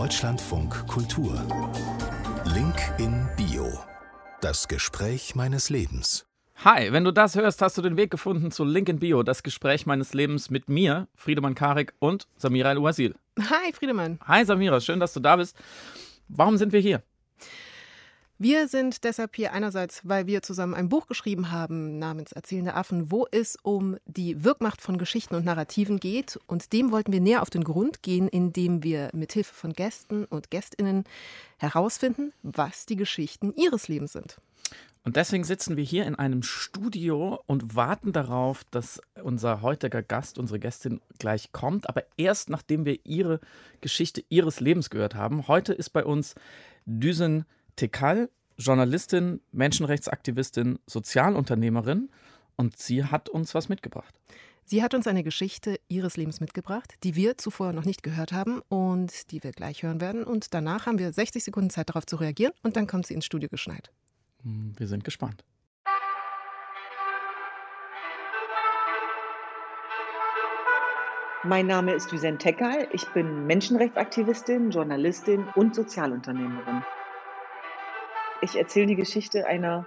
Deutschlandfunk Kultur. Link in Bio. Das Gespräch meines Lebens. Hi, wenn du das hörst, hast du den Weg gefunden zu Link in Bio, das Gespräch meines Lebens mit mir, Friedemann Karik und Samira El-Uasil. Hi, Friedemann. Hi, Samira, schön, dass du da bist. Warum sind wir hier? Wir sind deshalb hier einerseits, weil wir zusammen ein Buch geschrieben haben namens Erzählende Affen, wo es um die Wirkmacht von Geschichten und Narrativen geht. Und dem wollten wir näher auf den Grund gehen, indem wir mithilfe von Gästen und Gästinnen herausfinden, was die Geschichten ihres Lebens sind. Und deswegen sitzen wir hier in einem Studio und warten darauf, dass unser heutiger Gast, unsere Gästin gleich kommt, aber erst nachdem wir ihre Geschichte ihres Lebens gehört haben. Heute ist bei uns Düsen Tekal, Journalistin, Menschenrechtsaktivistin, Sozialunternehmerin und sie hat uns was mitgebracht. Sie hat uns eine Geschichte ihres Lebens mitgebracht, die wir zuvor noch nicht gehört haben und die wir gleich hören werden. Und danach haben wir 60 Sekunden Zeit darauf zu reagieren und dann kommt sie ins Studio geschneit. Hm, wir sind gespannt. Mein Name ist Düsen Tekal. Ich bin Menschenrechtsaktivistin, Journalistin und Sozialunternehmerin. Ich erzähle die Geschichte einer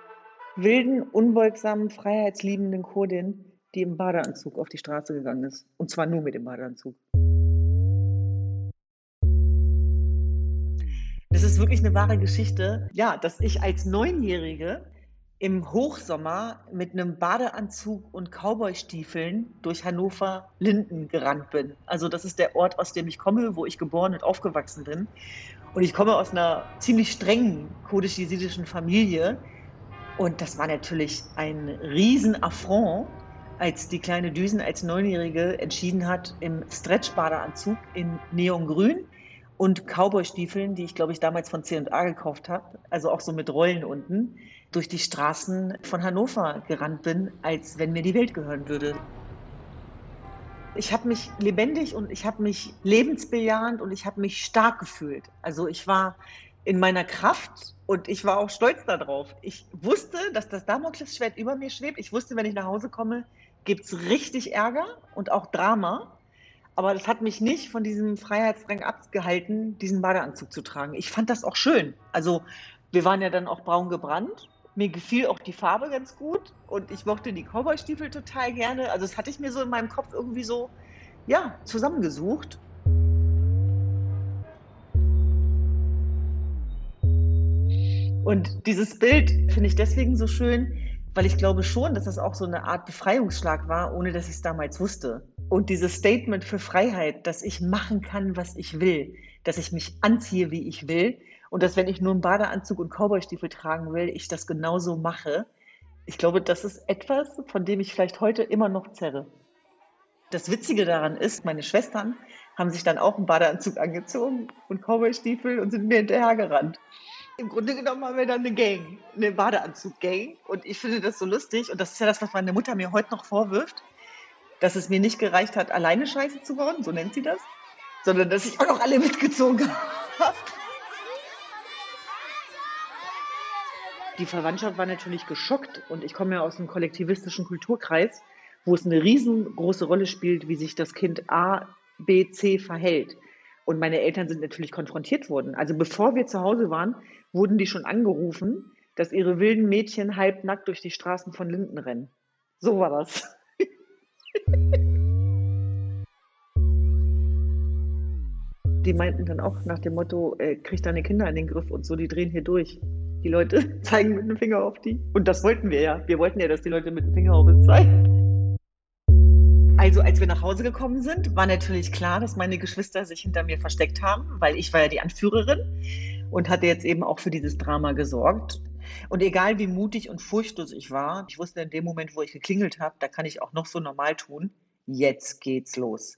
wilden, unbeugsamen, freiheitsliebenden Kurdin, die im Badeanzug auf die Straße gegangen ist. Und zwar nur mit dem Badeanzug. Das ist wirklich eine wahre Geschichte. Ja, dass ich als Neunjährige im Hochsommer mit einem Badeanzug und Cowboystiefeln durch Hannover-Linden gerannt bin. Also das ist der Ort, aus dem ich komme, wo ich geboren und aufgewachsen bin. Und ich komme aus einer ziemlich strengen kurdisch-jesidischen Familie. Und das war natürlich ein Riesenaffront, als die kleine Düsen als Neunjährige entschieden hat, im Stretch-Badeanzug in Neongrün und Cowboystiefeln, die ich glaube ich damals von C&A gekauft habe, also auch so mit Rollen unten, durch die Straßen von Hannover gerannt bin, als wenn mir die Welt gehören würde. Ich habe mich lebendig und ich habe mich lebensbejahend und ich habe mich stark gefühlt. Also ich war in meiner Kraft und ich war auch stolz darauf. Ich wusste, dass das Damoklesschwert über mir schwebt. Ich wusste, wenn ich nach Hause komme, gibt es richtig Ärger und auch Drama. Aber das hat mich nicht von diesem Freiheitsdrang abgehalten, diesen Badeanzug zu tragen. Ich fand das auch schön. Also wir waren ja dann auch braun gebrannt mir gefiel auch die Farbe ganz gut und ich mochte die Cowboystiefel total gerne. Also das hatte ich mir so in meinem Kopf irgendwie so, ja, zusammengesucht. Und dieses Bild finde ich deswegen so schön, weil ich glaube schon, dass das auch so eine Art Befreiungsschlag war, ohne dass ich es damals wusste. Und dieses Statement für Freiheit, dass ich machen kann, was ich will, dass ich mich anziehe, wie ich will, und dass, wenn ich nur einen Badeanzug und Cowboystiefel tragen will, ich das genauso mache. Ich glaube, das ist etwas, von dem ich vielleicht heute immer noch zerre. Das Witzige daran ist, meine Schwestern haben sich dann auch einen Badeanzug angezogen und Cowboystiefel und sind mir hinterhergerannt. Im Grunde genommen haben wir dann eine Gang, eine Badeanzug-Gang. Und ich finde das so lustig. Und das ist ja das, was meine Mutter mir heute noch vorwirft, dass es mir nicht gereicht hat, alleine Scheiße zu bauen, so nennt sie das, sondern dass ich auch noch alle mitgezogen habe. Die Verwandtschaft war natürlich geschockt und ich komme ja aus einem kollektivistischen Kulturkreis, wo es eine riesengroße Rolle spielt, wie sich das Kind A, B, C verhält. Und meine Eltern sind natürlich konfrontiert worden. Also bevor wir zu Hause waren, wurden die schon angerufen, dass ihre wilden Mädchen halbnackt durch die Straßen von Linden rennen. So war das. die meinten dann auch nach dem Motto, äh, krieg deine Kinder in den Griff und so, die drehen hier durch. Die Leute zeigen mit dem Finger auf die. Und das wollten wir ja. Wir wollten ja, dass die Leute mit dem Finger auf uns zeigen. Also als wir nach Hause gekommen sind, war natürlich klar, dass meine Geschwister sich hinter mir versteckt haben, weil ich war ja die Anführerin und hatte jetzt eben auch für dieses Drama gesorgt. Und egal wie mutig und furchtlos ich war, ich wusste in dem Moment, wo ich geklingelt habe, da kann ich auch noch so normal tun. Jetzt geht's los.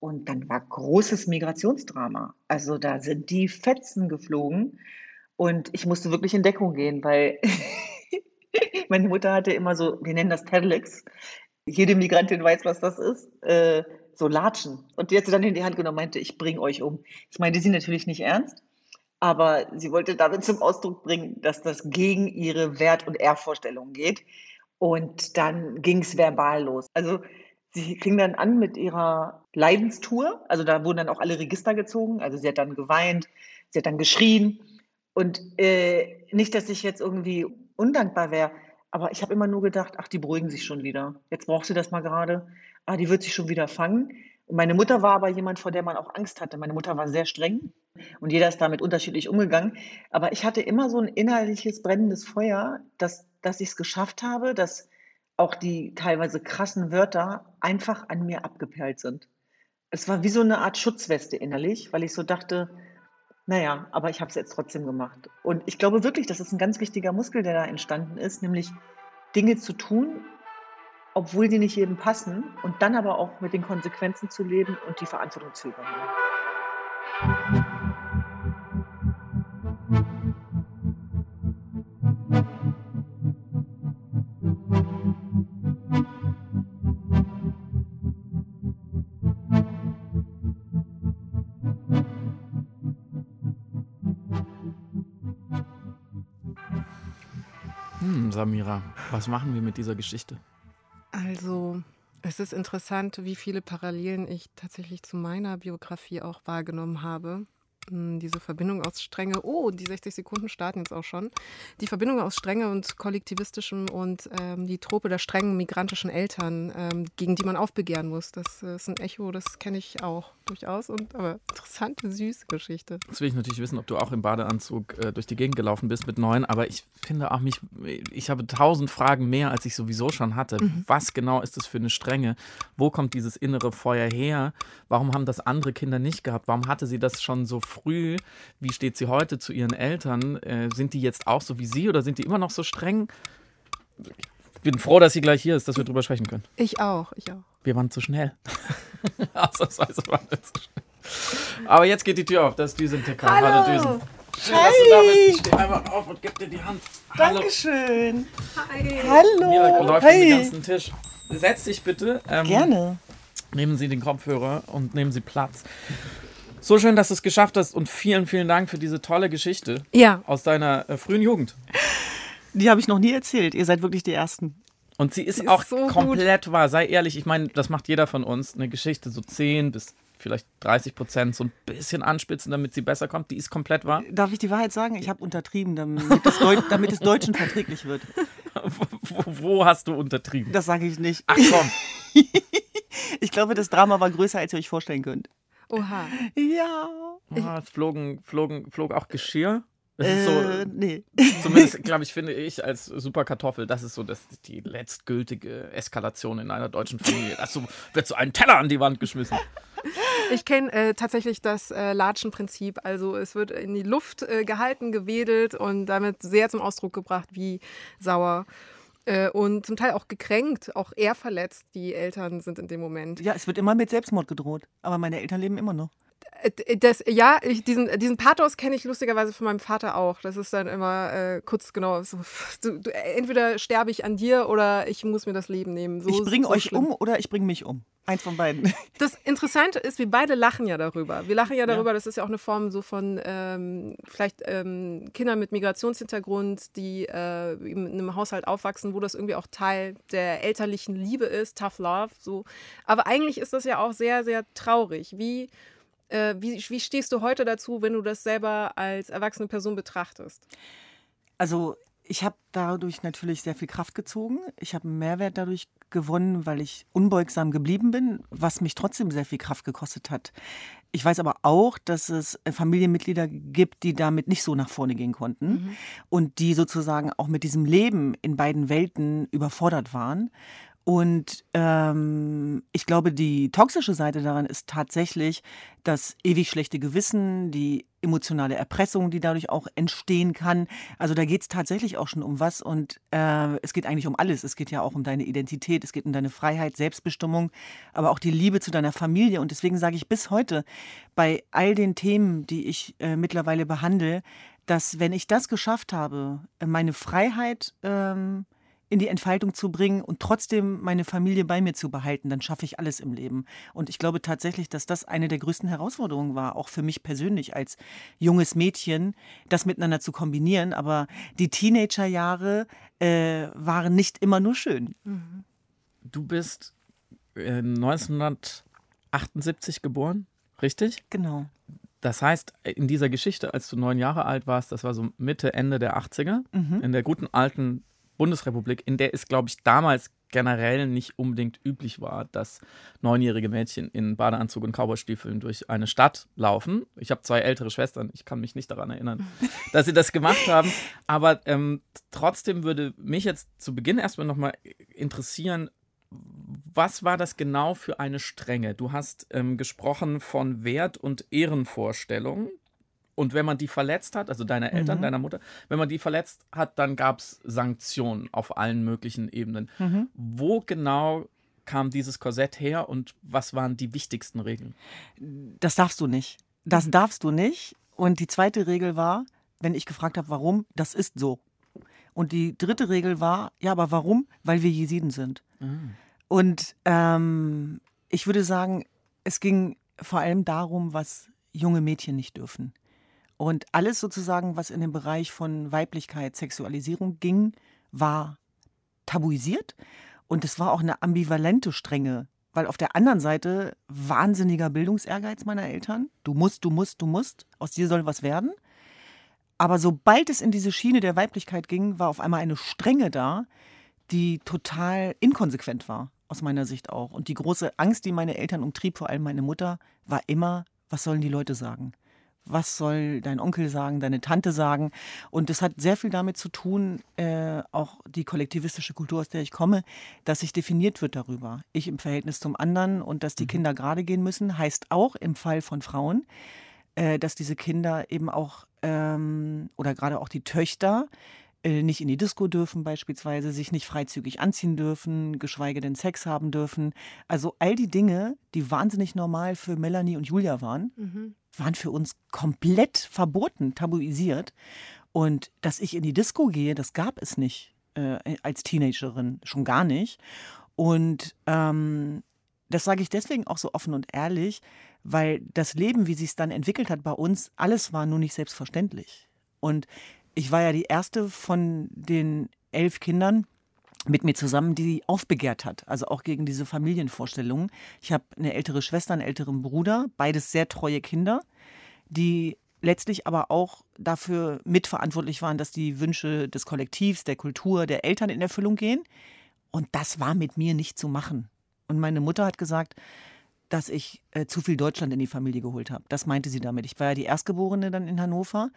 Und dann war großes Migrationsdrama. Also da sind die Fetzen geflogen und ich musste wirklich in Deckung gehen, weil meine Mutter hatte immer so, wir nennen das Terlex. Jede Migrantin weiß, was das ist. Äh, so Latschen. Und die hat sie dann in die Hand genommen und meinte, ich bringe euch um. Ich meinte sie natürlich nicht ernst, aber sie wollte damit zum Ausdruck bringen, dass das gegen ihre Wert- und Ehrvorstellungen geht. Und dann ging es verbal los. Also sie fing dann an mit ihrer Leidenstour. Also da wurden dann auch alle Register gezogen. Also sie hat dann geweint, sie hat dann geschrien. Und äh, nicht, dass ich jetzt irgendwie undankbar wäre, aber ich habe immer nur gedacht, ach, die beruhigen sich schon wieder. Jetzt braucht sie das mal gerade. Ah, die wird sich schon wieder fangen. Und meine Mutter war aber jemand, vor der man auch Angst hatte. Meine Mutter war sehr streng und jeder ist damit unterschiedlich umgegangen. Aber ich hatte immer so ein innerliches brennendes Feuer, dass, dass ich es geschafft habe, dass auch die teilweise krassen Wörter einfach an mir abgeperlt sind. Es war wie so eine Art Schutzweste innerlich, weil ich so dachte, naja, aber ich habe es jetzt trotzdem gemacht. Und ich glaube wirklich, das ist ein ganz wichtiger Muskel, der da entstanden ist, nämlich Dinge zu tun, obwohl die nicht jedem passen und dann aber auch mit den Konsequenzen zu leben und die Verantwortung zu übernehmen. Samira, was machen wir mit dieser Geschichte? Also, es ist interessant, wie viele Parallelen ich tatsächlich zu meiner Biografie auch wahrgenommen habe. Diese Verbindung aus Strenge, oh, die 60 Sekunden starten jetzt auch schon. Die Verbindung aus Strenge und kollektivistischem und ähm, die Trope der strengen migrantischen Eltern, ähm, gegen die man aufbegehren muss. Das ist ein Echo, das kenne ich auch durchaus. Und aber interessante, süße Geschichte. Jetzt will ich natürlich wissen, ob du auch im Badeanzug äh, durch die Gegend gelaufen bist mit neun, aber ich finde auch mich, ich habe tausend Fragen mehr, als ich sowieso schon hatte. Mhm. Was genau ist das für eine Strenge? Wo kommt dieses innere Feuer her? Warum haben das andere Kinder nicht gehabt? Warum hatte sie das schon so früh? Wie steht sie heute zu ihren Eltern? Äh, sind die jetzt auch so wie sie oder sind die immer noch so streng? Ich bin froh, dass sie gleich hier ist, dass wir drüber sprechen können. Ich auch, ich auch. Wir waren zu schnell. Ausnahmsweise waren wir zu schnell. Aber jetzt geht die Tür auf, das ist Düsen TK. Hallo, Hallo Düsen. Schön, dass du da bist. Ich stehe einfach auf und gebe dir die Hand. Hallo. Dankeschön. Hi. Hallo. Mira läuft hey. den ganzen Tisch. Setz dich bitte. Ähm, Gerne. Nehmen Sie den Kopfhörer und nehmen Sie Platz. So schön, dass du es geschafft hast und vielen, vielen Dank für diese tolle Geschichte ja. aus deiner äh, frühen Jugend. Die habe ich noch nie erzählt. Ihr seid wirklich die Ersten. Und sie ist, sie ist auch so komplett gut. wahr. Sei ehrlich, ich meine, das macht jeder von uns. Eine Geschichte so 10 bis vielleicht 30 Prozent so ein bisschen anspitzen, damit sie besser kommt. Die ist komplett wahr. Darf ich die Wahrheit sagen? Ich habe untertrieben, damit es, damit es Deutschen verträglich wird. wo, wo, hast du untertrieben? Das sage ich nicht. Ach komm. ich glaube, das Drama war größer, als ihr euch vorstellen könnt. Oha. Ja. Oh, es flogen, flogen, flog auch Geschirr. Das äh, ist so, nee. Zumindest, glaube ich, finde ich als Superkartoffel, das ist so das, die letztgültige Eskalation in einer deutschen Familie. Also wird so ein Teller an die Wand geschmissen. Ich kenne äh, tatsächlich das äh, Latschenprinzip. Also es wird in die Luft äh, gehalten, gewedelt und damit sehr zum Ausdruck gebracht, wie sauer äh, und zum Teil auch gekränkt, auch eher verletzt die Eltern sind in dem Moment. Ja, es wird immer mit Selbstmord gedroht, aber meine Eltern leben immer noch. Äh, das, ja, ich, diesen, diesen Pathos kenne ich lustigerweise von meinem Vater auch. Das ist dann immer äh, kurz genau so, du, du, entweder sterbe ich an dir oder ich muss mir das Leben nehmen. So, ich bringe so euch schlimm. um oder ich bringe mich um. Eins von beiden. Das Interessante ist, wir beide lachen ja darüber. Wir lachen ja darüber, ja. das ist ja auch eine Form so von ähm, vielleicht ähm, Kindern mit Migrationshintergrund, die äh, in einem Haushalt aufwachsen, wo das irgendwie auch Teil der elterlichen Liebe ist, Tough Love. So. Aber eigentlich ist das ja auch sehr, sehr traurig. Wie äh, wie, wie stehst du heute dazu, wenn du das selber als erwachsene Person betrachtest? Also ich habe dadurch natürlich sehr viel Kraft gezogen. Ich habe einen Mehrwert dadurch gewonnen, weil ich unbeugsam geblieben bin, was mich trotzdem sehr viel Kraft gekostet hat. Ich weiß aber auch, dass es äh, Familienmitglieder gibt, die damit nicht so nach vorne gehen konnten mhm. und die sozusagen auch mit diesem Leben in beiden Welten überfordert waren. Und ähm, ich glaube, die toxische Seite daran ist tatsächlich das ewig schlechte Gewissen, die emotionale Erpressung, die dadurch auch entstehen kann. Also da geht es tatsächlich auch schon um was und äh, es geht eigentlich um alles. Es geht ja auch um deine Identität, es geht um deine Freiheit, Selbstbestimmung, aber auch die Liebe zu deiner Familie. Und deswegen sage ich bis heute bei all den Themen, die ich äh, mittlerweile behandle, dass wenn ich das geschafft habe, meine Freiheit ähm, in die Entfaltung zu bringen und trotzdem meine Familie bei mir zu behalten, dann schaffe ich alles im Leben. Und ich glaube tatsächlich, dass das eine der größten Herausforderungen war, auch für mich persönlich als junges Mädchen, das miteinander zu kombinieren. Aber die Teenagerjahre äh, waren nicht immer nur schön. Du bist äh, 1978 geboren, richtig? Genau. Das heißt, in dieser Geschichte, als du neun Jahre alt warst, das war so Mitte, Ende der 80er, Mhm. in der guten alten Bundesrepublik, in der es, glaube ich, damals generell nicht unbedingt üblich war, dass neunjährige Mädchen in Badeanzug und Cowboystiefeln durch eine Stadt laufen. Ich habe zwei ältere Schwestern, ich kann mich nicht daran erinnern, dass sie das gemacht haben. Aber ähm, trotzdem würde mich jetzt zu Beginn erstmal nochmal interessieren, was war das genau für eine Strenge? Du hast ähm, gesprochen von Wert- und Ehrenvorstellungen. Und wenn man die verletzt hat, also deine Eltern, Mhm. deiner Mutter, wenn man die verletzt hat, dann gab es Sanktionen auf allen möglichen Ebenen. Mhm. Wo genau kam dieses Korsett her und was waren die wichtigsten Regeln? Das darfst du nicht. Das darfst du nicht. Und die zweite Regel war, wenn ich gefragt habe, warum, das ist so. Und die dritte Regel war, ja, aber warum? Weil wir Jesiden sind. Und ähm, ich würde sagen, es ging vor allem darum, was junge Mädchen nicht dürfen. Und alles sozusagen, was in den Bereich von Weiblichkeit, Sexualisierung ging, war tabuisiert. Und es war auch eine ambivalente Strenge, weil auf der anderen Seite wahnsinniger Bildungsehrgeiz meiner Eltern. Du musst, du musst, du musst, aus dir soll was werden. Aber sobald es in diese Schiene der Weiblichkeit ging, war auf einmal eine Strenge da, die total inkonsequent war, aus meiner Sicht auch. Und die große Angst, die meine Eltern umtrieb, vor allem meine Mutter, war immer, was sollen die Leute sagen? Was soll dein Onkel sagen, deine Tante sagen? Und das hat sehr viel damit zu tun, äh, auch die kollektivistische Kultur, aus der ich komme, dass sich definiert wird darüber. Ich im Verhältnis zum anderen und dass die Kinder gerade gehen müssen, heißt auch im Fall von Frauen, äh, dass diese Kinder eben auch ähm, oder gerade auch die Töchter äh, nicht in die Disco dürfen beispielsweise, sich nicht freizügig anziehen dürfen, geschweige denn Sex haben dürfen. Also all die Dinge, die wahnsinnig normal für Melanie und Julia waren, Mhm. waren für uns komplett verboten, tabuisiert. Und dass ich in die Disco gehe, das gab es nicht äh, als Teenagerin, schon gar nicht. Und ähm, das sage ich deswegen auch so offen und ehrlich, weil das Leben, wie sich es dann entwickelt hat bei uns, alles war nur nicht selbstverständlich. Und ich war ja die erste von den elf Kindern mit mir zusammen, die aufbegehrt hat, also auch gegen diese Familienvorstellungen. Ich habe eine ältere Schwester, einen älteren Bruder, beides sehr treue Kinder, die letztlich aber auch dafür mitverantwortlich waren, dass die Wünsche des Kollektivs, der Kultur, der Eltern in Erfüllung gehen. Und das war mit mir nicht zu machen. Und meine Mutter hat gesagt, dass ich äh, zu viel Deutschland in die Familie geholt habe. Das meinte sie damit. Ich war ja die Erstgeborene dann in Hannover.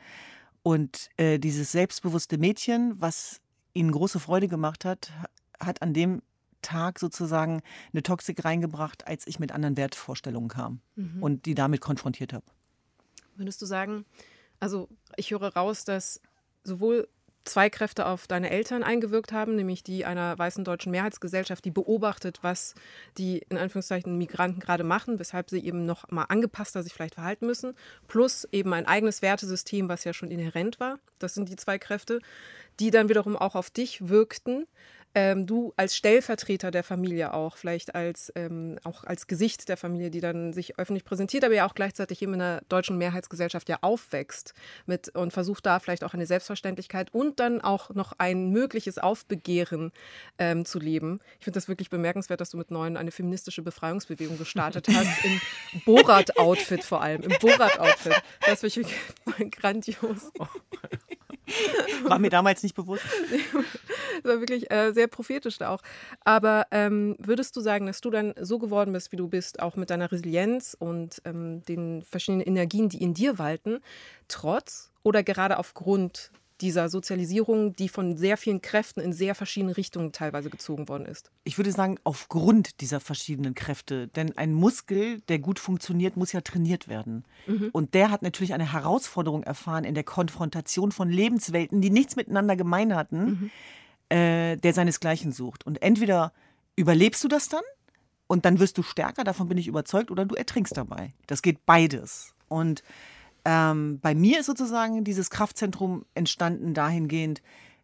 Und äh, dieses selbstbewusste Mädchen, was ihnen große Freude gemacht hat, hat an dem Tag sozusagen eine Toxik reingebracht, als ich mit anderen Wertvorstellungen kam Mhm. und die damit konfrontiert habe. Würdest du sagen, also ich höre raus, dass sowohl zwei Kräfte auf deine Eltern eingewirkt haben, nämlich die einer weißen deutschen Mehrheitsgesellschaft, die beobachtet, was die in Anführungszeichen Migranten gerade machen, weshalb sie eben noch mal angepasster sich vielleicht verhalten müssen, plus eben ein eigenes Wertesystem, was ja schon inhärent war. Das sind die zwei Kräfte, die dann wiederum auch auf dich wirkten. Ähm, du als Stellvertreter der Familie auch, vielleicht als, ähm, auch als Gesicht der Familie, die dann sich öffentlich präsentiert, aber ja auch gleichzeitig eben in einer deutschen Mehrheitsgesellschaft ja aufwächst mit, und versucht da vielleicht auch eine Selbstverständlichkeit und dann auch noch ein mögliches Aufbegehren ähm, zu leben. Ich finde das wirklich bemerkenswert, dass du mit neun eine feministische Befreiungsbewegung gestartet hast, im Borat-Outfit vor allem, im Borat-Outfit. Das finde ich grandios. War mir damals nicht bewusst. Das war wirklich äh, sehr prophetisch da auch. Aber ähm, würdest du sagen, dass du dann so geworden bist, wie du bist, auch mit deiner Resilienz und ähm, den verschiedenen Energien, die in dir walten, trotz oder gerade aufgrund dieser Sozialisierung, die von sehr vielen Kräften in sehr verschiedene Richtungen teilweise gezogen worden ist? Ich würde sagen, aufgrund dieser verschiedenen Kräfte. Denn ein Muskel, der gut funktioniert, muss ja trainiert werden. Und der hat natürlich eine Herausforderung erfahren in der Konfrontation von Lebenswelten, die nichts miteinander gemein hatten, äh, der seinesgleichen sucht. Und entweder überlebst du das dann und dann wirst du stärker, davon bin ich überzeugt, oder du ertrinkst dabei. Das geht beides. Und ähm, bei mir ist sozusagen dieses Kraftzentrum entstanden dahingehend,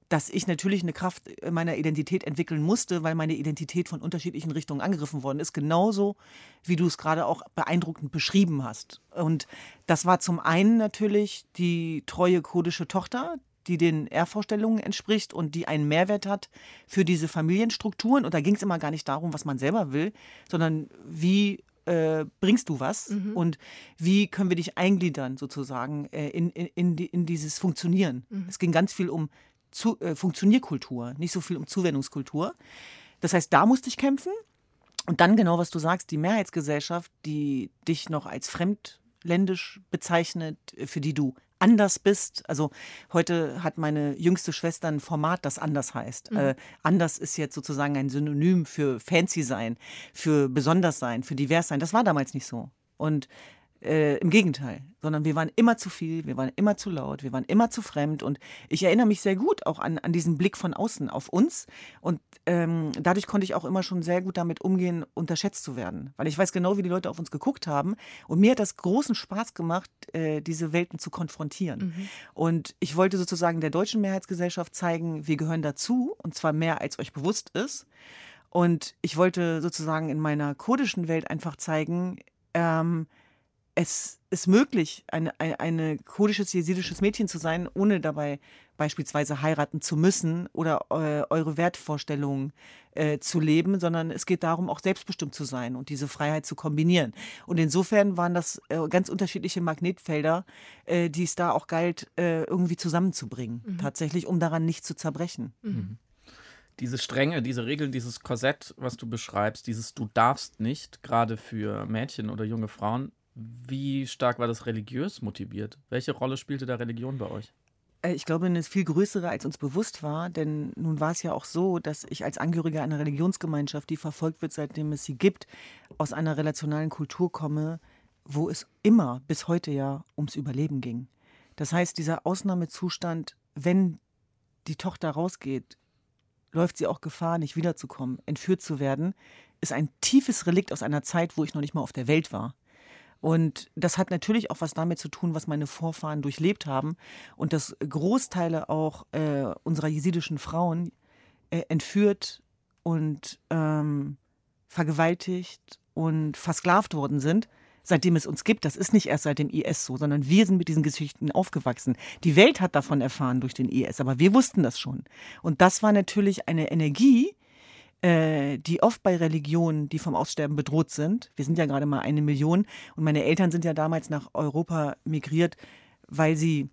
dass ich natürlich eine Kraft in meiner Identität entwickeln musste, weil meine Identität von unterschiedlichen Richtungen angegriffen worden ist. Genauso, wie du es gerade auch beeindruckend beschrieben hast. Und das war zum einen natürlich die treue kurdische Tochter, die den R-Vorstellungen entspricht und die einen Mehrwert hat für diese Familienstrukturen. Und da ging es immer gar nicht darum, was man selber will, sondern wie äh, bringst du was mhm. und wie können wir dich eingliedern sozusagen äh, in, in, in, die, in, dieses Funktionieren. Mhm. Es ging ganz viel um zu, äh, Funktionierkultur, nicht so viel um Zuwendungskultur. Das heißt, da musste ich kämpfen. Und dann genau, was du sagst, die Mehrheitsgesellschaft, die dich noch als fremdländisch bezeichnet, äh, für die du anders bist. Also heute hat meine jüngste Schwester ein Format, das anders heißt. Mhm. Äh, anders ist jetzt sozusagen ein Synonym für fancy sein, für besonders sein, für divers sein. Das war damals nicht so. Und äh, Im Gegenteil, sondern wir waren immer zu viel, wir waren immer zu laut, wir waren immer zu fremd. Und ich erinnere mich sehr gut auch an, an diesen Blick von außen auf uns. Und ähm, dadurch konnte ich auch immer schon sehr gut damit umgehen, unterschätzt zu werden. Weil ich weiß genau, wie die Leute auf uns geguckt haben. Und mir hat das großen Spaß gemacht, äh, diese Welten zu konfrontieren. Mhm. Und ich wollte sozusagen der deutschen Mehrheitsgesellschaft zeigen, wir gehören dazu, und zwar mehr, als euch bewusst ist. Und ich wollte sozusagen in meiner kurdischen Welt einfach zeigen, ähm, es ist möglich, ein eine, eine kurdisches, jesidisches Mädchen zu sein, ohne dabei beispielsweise heiraten zu müssen oder äh, eure Wertvorstellungen äh, zu leben, sondern es geht darum, auch selbstbestimmt zu sein und diese Freiheit zu kombinieren. Und insofern waren das äh, ganz unterschiedliche Magnetfelder, äh, die es da auch galt, äh, irgendwie zusammenzubringen, mhm. tatsächlich, um daran nicht zu zerbrechen. Mhm. mhm. Diese Strenge, diese Regeln, dieses Korsett, was du beschreibst, dieses Du darfst nicht, gerade für Mädchen oder junge Frauen, wie stark war das religiös motiviert? Welche Rolle spielte da Religion bei euch? Äh, ich glaube, eine viel größere, als uns bewusst war. Denn nun war es ja auch so, dass ich als Angehöriger einer Religionsgemeinschaft, die verfolgt wird, seitdem es sie gibt, aus einer relationalen Kultur komme, wo es immer bis heute ja ums Überleben ging. Das heißt, dieser Ausnahmezustand, wenn die Tochter rausgeht, läuft sie auch Gefahr, nicht wiederzukommen, entführt zu werden, ist ein tiefes Relikt aus einer Zeit, wo ich noch nicht mal auf der Welt war. Und das hat natürlich auch was damit zu tun, was meine Vorfahren durchlebt haben und dass Großteile auch äh, unserer jesidischen Frauen äh, entführt und ähm, vergewaltigt und versklavt worden sind, seitdem es uns gibt. Das ist nicht erst seit dem IS so, sondern wir sind mit diesen Geschichten aufgewachsen. Die Welt hat davon erfahren durch den IS, aber wir wussten das schon. Und das war natürlich eine Energie, äh, die oft bei Religionen, die vom Aussterben bedroht sind, wir sind ja gerade mal eine Million und meine Eltern sind ja damals nach Europa migriert, weil sie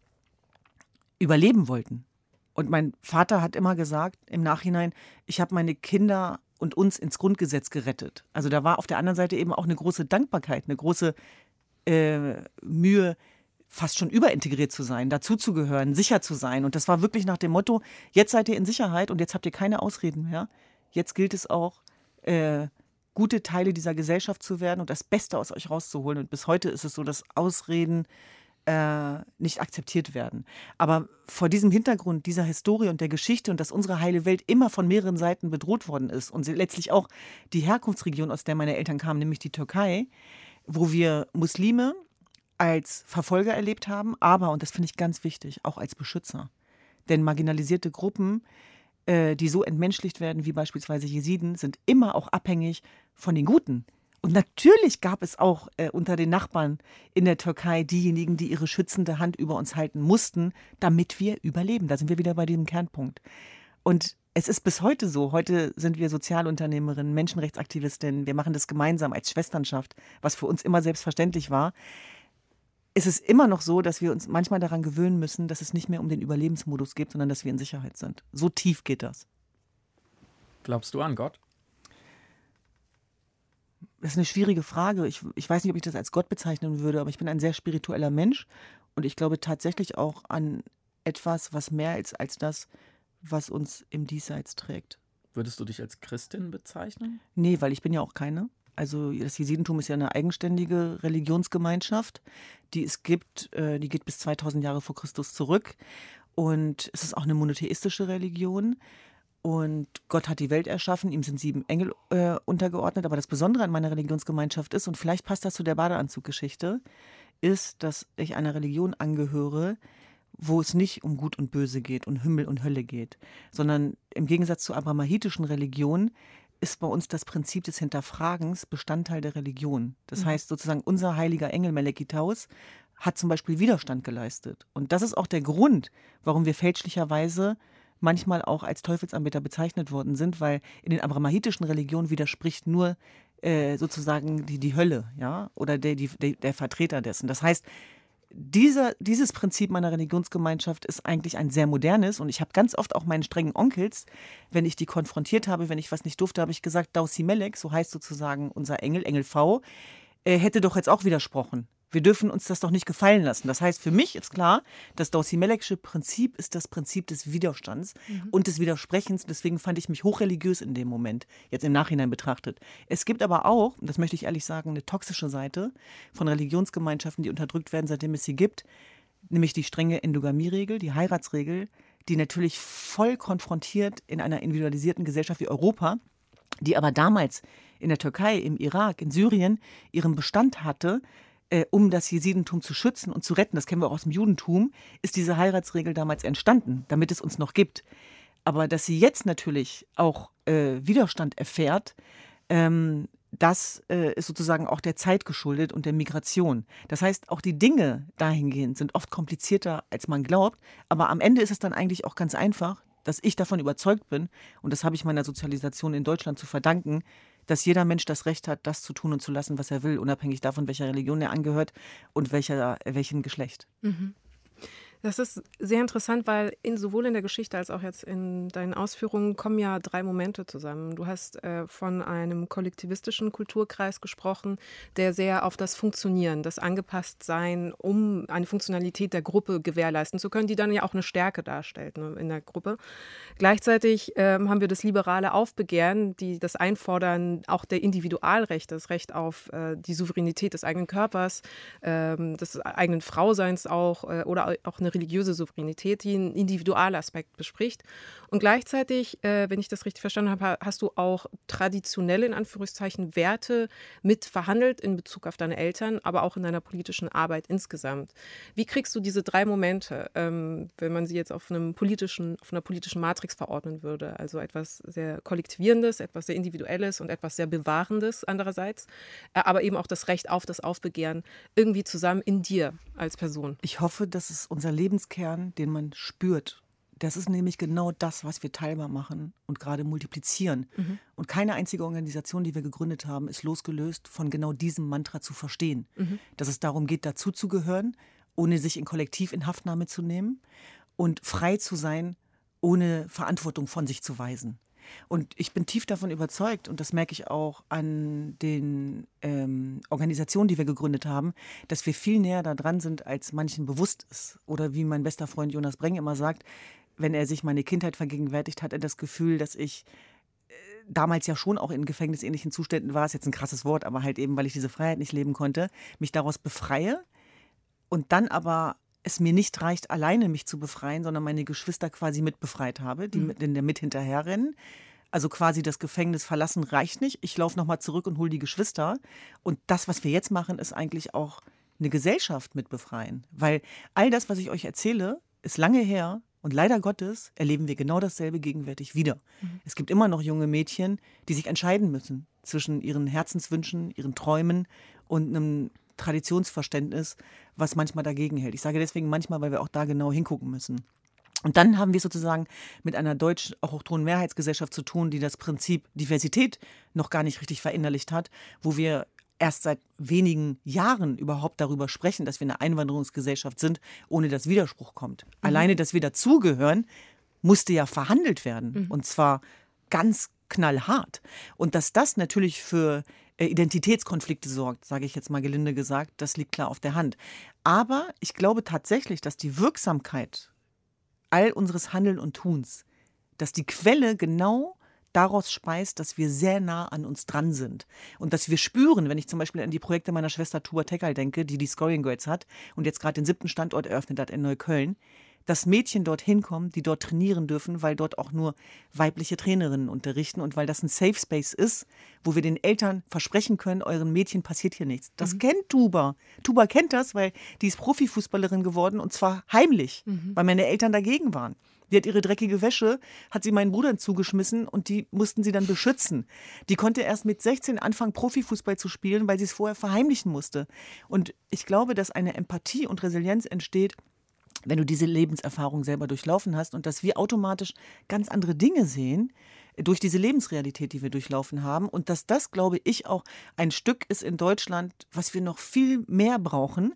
überleben wollten. Und mein Vater hat immer gesagt im Nachhinein, ich habe meine Kinder und uns ins Grundgesetz gerettet. Also da war auf der anderen Seite eben auch eine große Dankbarkeit, eine große äh, Mühe, fast schon überintegriert zu sein, dazuzugehören, sicher zu sein. Und das war wirklich nach dem Motto, jetzt seid ihr in Sicherheit und jetzt habt ihr keine Ausreden mehr. Jetzt gilt es auch, äh, gute Teile dieser Gesellschaft zu werden und das Beste aus euch rauszuholen. Und bis heute ist es so, dass Ausreden äh, nicht akzeptiert werden. Aber vor diesem Hintergrund dieser Historie und der Geschichte und dass unsere heile Welt immer von mehreren Seiten bedroht worden ist und letztlich auch die Herkunftsregion, aus der meine Eltern kamen, nämlich die Türkei, wo wir Muslime als Verfolger erlebt haben, aber, und das finde ich ganz wichtig, auch als Beschützer. Denn marginalisierte Gruppen äh, die so entmenschlicht werden, wie beispielsweise Jesiden, sind immer auch abhängig von den Guten. Und natürlich gab es auch äh, unter den Nachbarn in der Türkei diejenigen, die ihre schützende Hand über uns halten mussten, damit wir überleben. Da sind wir wieder bei diesem Kernpunkt. Und es ist bis heute so. Heute sind wir Sozialunternehmerinnen, Menschenrechtsaktivistinnen. Wir machen das gemeinsam als Schwesternschaft, was für uns immer selbstverständlich war ist es immer noch so, dass wir uns manchmal daran gewöhnen müssen, dass es nicht mehr um den Überlebensmodus geht, sondern dass wir in Sicherheit sind. So tief geht das. Glaubst du an Gott? Das ist eine schwierige Frage. Ich, ich weiß nicht, ob ich das als Gott bezeichnen würde, aber ich bin ein sehr spiritueller Mensch und ich glaube tatsächlich auch an etwas, was mehr ist als das, was uns im Diesseits trägt. Würdest du dich als Christin bezeichnen? Nee, weil ich bin ja auch keine. Also das Jesidentum ist ja eine eigenständige Religionsgemeinschaft, die es gibt, äh, die geht bis 2000 Jahre vor Christus zurück. Und es ist auch eine monotheistische Religion. Und Gott hat die Welt erschaffen, ihm sind sieben Engel äh, untergeordnet. Aber das Besondere an meiner Religionsgemeinschaft ist, und vielleicht passt das zu der Badeanzuggeschichte, ist, dass ich einer Religion angehöre, wo es nicht um Gut und Böse geht und Himmel und Hölle geht, sondern im Gegensatz zu abrahamitischen Religionen ist bei uns das Prinzip des Hinterfragens Bestandteil der Religion. Das mhm. heißt sozusagen, unser heiliger Engel Melekitaus hat zum Beispiel Widerstand geleistet. Und das ist auch der Grund, warum wir fälschlicherweise manchmal auch als Teufelsanbeter bezeichnet worden sind, weil in den abrahamitischen Religionen widerspricht nur äh, sozusagen die, die Hölle, ja, oder der, die, der, der Vertreter dessen. Das heißt, dieser, dieses Prinzip meiner Religionsgemeinschaft ist eigentlich ein sehr modernes und ich habe ganz oft auch meinen strengen Onkels, wenn ich die konfrontiert habe, wenn ich was nicht durfte, habe ich gesagt, Dausi Melek, so heißt sozusagen unser Engel, Engel V, äh, hätte doch jetzt auch widersprochen. Wir dürfen uns das doch nicht gefallen lassen. Das heißt, für mich ist klar, das Dawsi-Melekische Prinzip ist das Prinzip des Widerstands mhm. und des Widersprechens. Deswegen fand ich mich hochreligiös in dem Moment, jetzt im Nachhinein betrachtet. Es gibt aber auch, das möchte ich ehrlich sagen, eine toxische Seite von Religionsgemeinschaften, die unterdrückt werden, seitdem es sie gibt, nämlich die strenge Endogamie-Regel, die Heiratsregel, die natürlich voll konfrontiert in einer individualisierten Gesellschaft wie Europa, die aber damals in der Türkei, im Irak, in Syrien ihren Bestand hatte, äh, um das Jesidentum zu schützen und zu retten, das kennen wir auch aus dem Judentum, ist diese Heiratsregel damals entstanden, damit es uns noch gibt. Aber dass sie jetzt natürlich auch äh, Widerstand erfährt, ähm, das äh, ist sozusagen auch der Zeit geschuldet und der Migration. Das heißt, auch die Dinge dahingehend sind oft komplizierter, als man glaubt. Aber am Ende ist es dann eigentlich auch ganz einfach, dass ich davon überzeugt bin, und das habe ich meiner Sozialisation in Deutschland zu verdanken, dass jeder Mensch das Recht hat, das zu tun und zu lassen, was er will, unabhängig davon, welcher Religion er angehört und welcher, welchem Geschlecht. Mhm. Das ist sehr interessant, weil in, sowohl in der Geschichte als auch jetzt in deinen Ausführungen kommen ja drei Momente zusammen. Du hast äh, von einem kollektivistischen Kulturkreis gesprochen, der sehr auf das Funktionieren, das Angepasstsein, um eine Funktionalität der Gruppe gewährleisten zu können, die dann ja auch eine Stärke darstellt ne, in der Gruppe. Gleichzeitig äh, haben wir das liberale Aufbegehren, die das Einfordern auch der Individualrechte, das Recht auf äh, die Souveränität des eigenen Körpers, ähm, des eigenen Frauseins auch äh, oder auch eine eine religiöse Souveränität, die einen Individualaspekt bespricht. Und gleichzeitig, äh, wenn ich das richtig verstanden habe, hast du auch traditionelle, in Anführungszeichen, Werte mit verhandelt in Bezug auf deine Eltern, aber auch in deiner politischen Arbeit insgesamt. Wie kriegst du diese drei Momente, ähm, wenn man sie jetzt auf, einem politischen, auf einer politischen Matrix verordnen würde? Also etwas sehr Kollektivierendes, etwas sehr Individuelles und etwas sehr Bewahrendes andererseits, äh, aber eben auch das Recht auf das Aufbegehren irgendwie zusammen in dir als Person. Ich hoffe, dass es unser Lebenskern, den man spürt. Das ist nämlich genau das, was wir teilbar machen und gerade multiplizieren. Mhm. Und keine einzige Organisation, die wir gegründet haben, ist losgelöst von genau diesem Mantra zu verstehen. Mhm. Dass es darum geht, dazuzugehören, ohne sich in Kollektiv in Haftnahme zu nehmen und frei zu sein, ohne Verantwortung von sich zu weisen. Und ich bin tief davon überzeugt, und das merke ich auch an den ähm, Organisationen, die wir gegründet haben, dass wir viel näher da dran sind, als manchen bewusst ist. Oder wie mein bester Freund Jonas Breng immer sagt, wenn er sich meine Kindheit vergegenwärtigt, hat er das Gefühl, dass ich äh, damals ja schon auch in gefängnisähnlichen Zuständen war, ist jetzt ein krasses Wort, aber halt eben, weil ich diese Freiheit nicht leben konnte, mich daraus befreie und dann aber es mir nicht reicht, alleine mich zu befreien, sondern meine Geschwister quasi mit befreit habe, die mhm. mit, mit hinterherrennen. Also quasi das Gefängnis verlassen reicht nicht. Ich laufe nochmal zurück und hole die Geschwister. Und das, was wir jetzt machen, ist eigentlich auch eine Gesellschaft mit befreien. Weil all das, was ich euch erzähle, ist lange her. Und leider Gottes erleben wir genau dasselbe gegenwärtig wieder. Mhm. Es gibt immer noch junge Mädchen, die sich entscheiden müssen zwischen ihren Herzenswünschen, ihren Träumen und einem Traditionsverständnis, was manchmal dagegen hält. Ich sage deswegen manchmal, weil wir auch da genau hingucken müssen. Und dann haben wir sozusagen mit einer deutschen, auch hohen Mehrheitsgesellschaft zu tun, die das Prinzip Diversität noch gar nicht richtig verinnerlicht hat, wo wir erst seit wenigen Jahren überhaupt darüber sprechen, dass wir eine Einwanderungsgesellschaft sind, ohne dass Widerspruch kommt. Mhm. Alleine, dass wir dazugehören, musste ja verhandelt werden. Mhm. Und zwar ganz knallhart. Und dass das natürlich für Identitätskonflikte sorgt, sage ich jetzt mal gelinde gesagt, das liegt klar auf der Hand. Aber ich glaube tatsächlich, dass die Wirksamkeit all unseres Handeln und Tuns, dass die Quelle genau daraus speist, dass wir sehr nah an uns dran sind und dass wir spüren, wenn ich zum Beispiel an die Projekte meiner Schwester Tuba Tekal denke, die die Scoring Girls hat und jetzt gerade den siebten Standort eröffnet hat in Neukölln, dass Mädchen dorthin kommen, die dort trainieren dürfen, weil dort auch nur weibliche Trainerinnen unterrichten und weil das ein Safe Space ist, wo wir den Eltern versprechen können, euren Mädchen passiert hier nichts. Das mhm. kennt Tuba. Tuba kennt das, weil die ist Profifußballerin geworden und zwar heimlich, mhm. weil meine Eltern dagegen waren. Die hat ihre dreckige Wäsche, hat sie meinen Brüdern zugeschmissen und die mussten sie dann beschützen. Die konnte erst mit 16 anfangen, Profifußball zu spielen, weil sie es vorher verheimlichen musste. Und ich glaube, dass eine Empathie und Resilienz entsteht, wenn du diese Lebenserfahrung selber durchlaufen hast und dass wir automatisch ganz andere Dinge sehen durch diese Lebensrealität, die wir durchlaufen haben und dass das, glaube ich, auch ein Stück ist in Deutschland, was wir noch viel mehr brauchen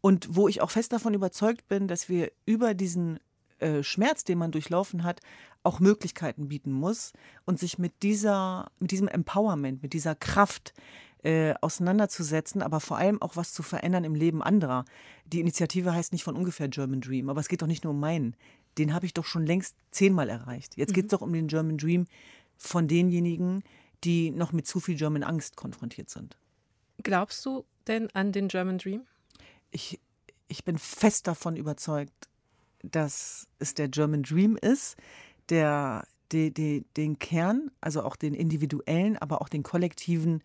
und wo ich auch fest davon überzeugt bin, dass wir über diesen äh, Schmerz, den man durchlaufen hat, auch Möglichkeiten bieten muss und sich mit dieser, mit diesem Empowerment, mit dieser Kraft äh, auseinanderzusetzen, aber vor allem auch was zu verändern im Leben anderer. Die Initiative heißt nicht von ungefähr German Dream, aber es geht doch nicht nur um meinen. Den habe ich doch schon längst zehnmal erreicht. Jetzt mhm. geht es doch um den German Dream von denjenigen, die noch mit zu viel German Angst konfrontiert sind. Glaubst du denn an den German Dream? Ich, ich bin fest davon überzeugt, dass es der German Dream ist, der die, die, den Kern, also auch den individuellen, aber auch den kollektiven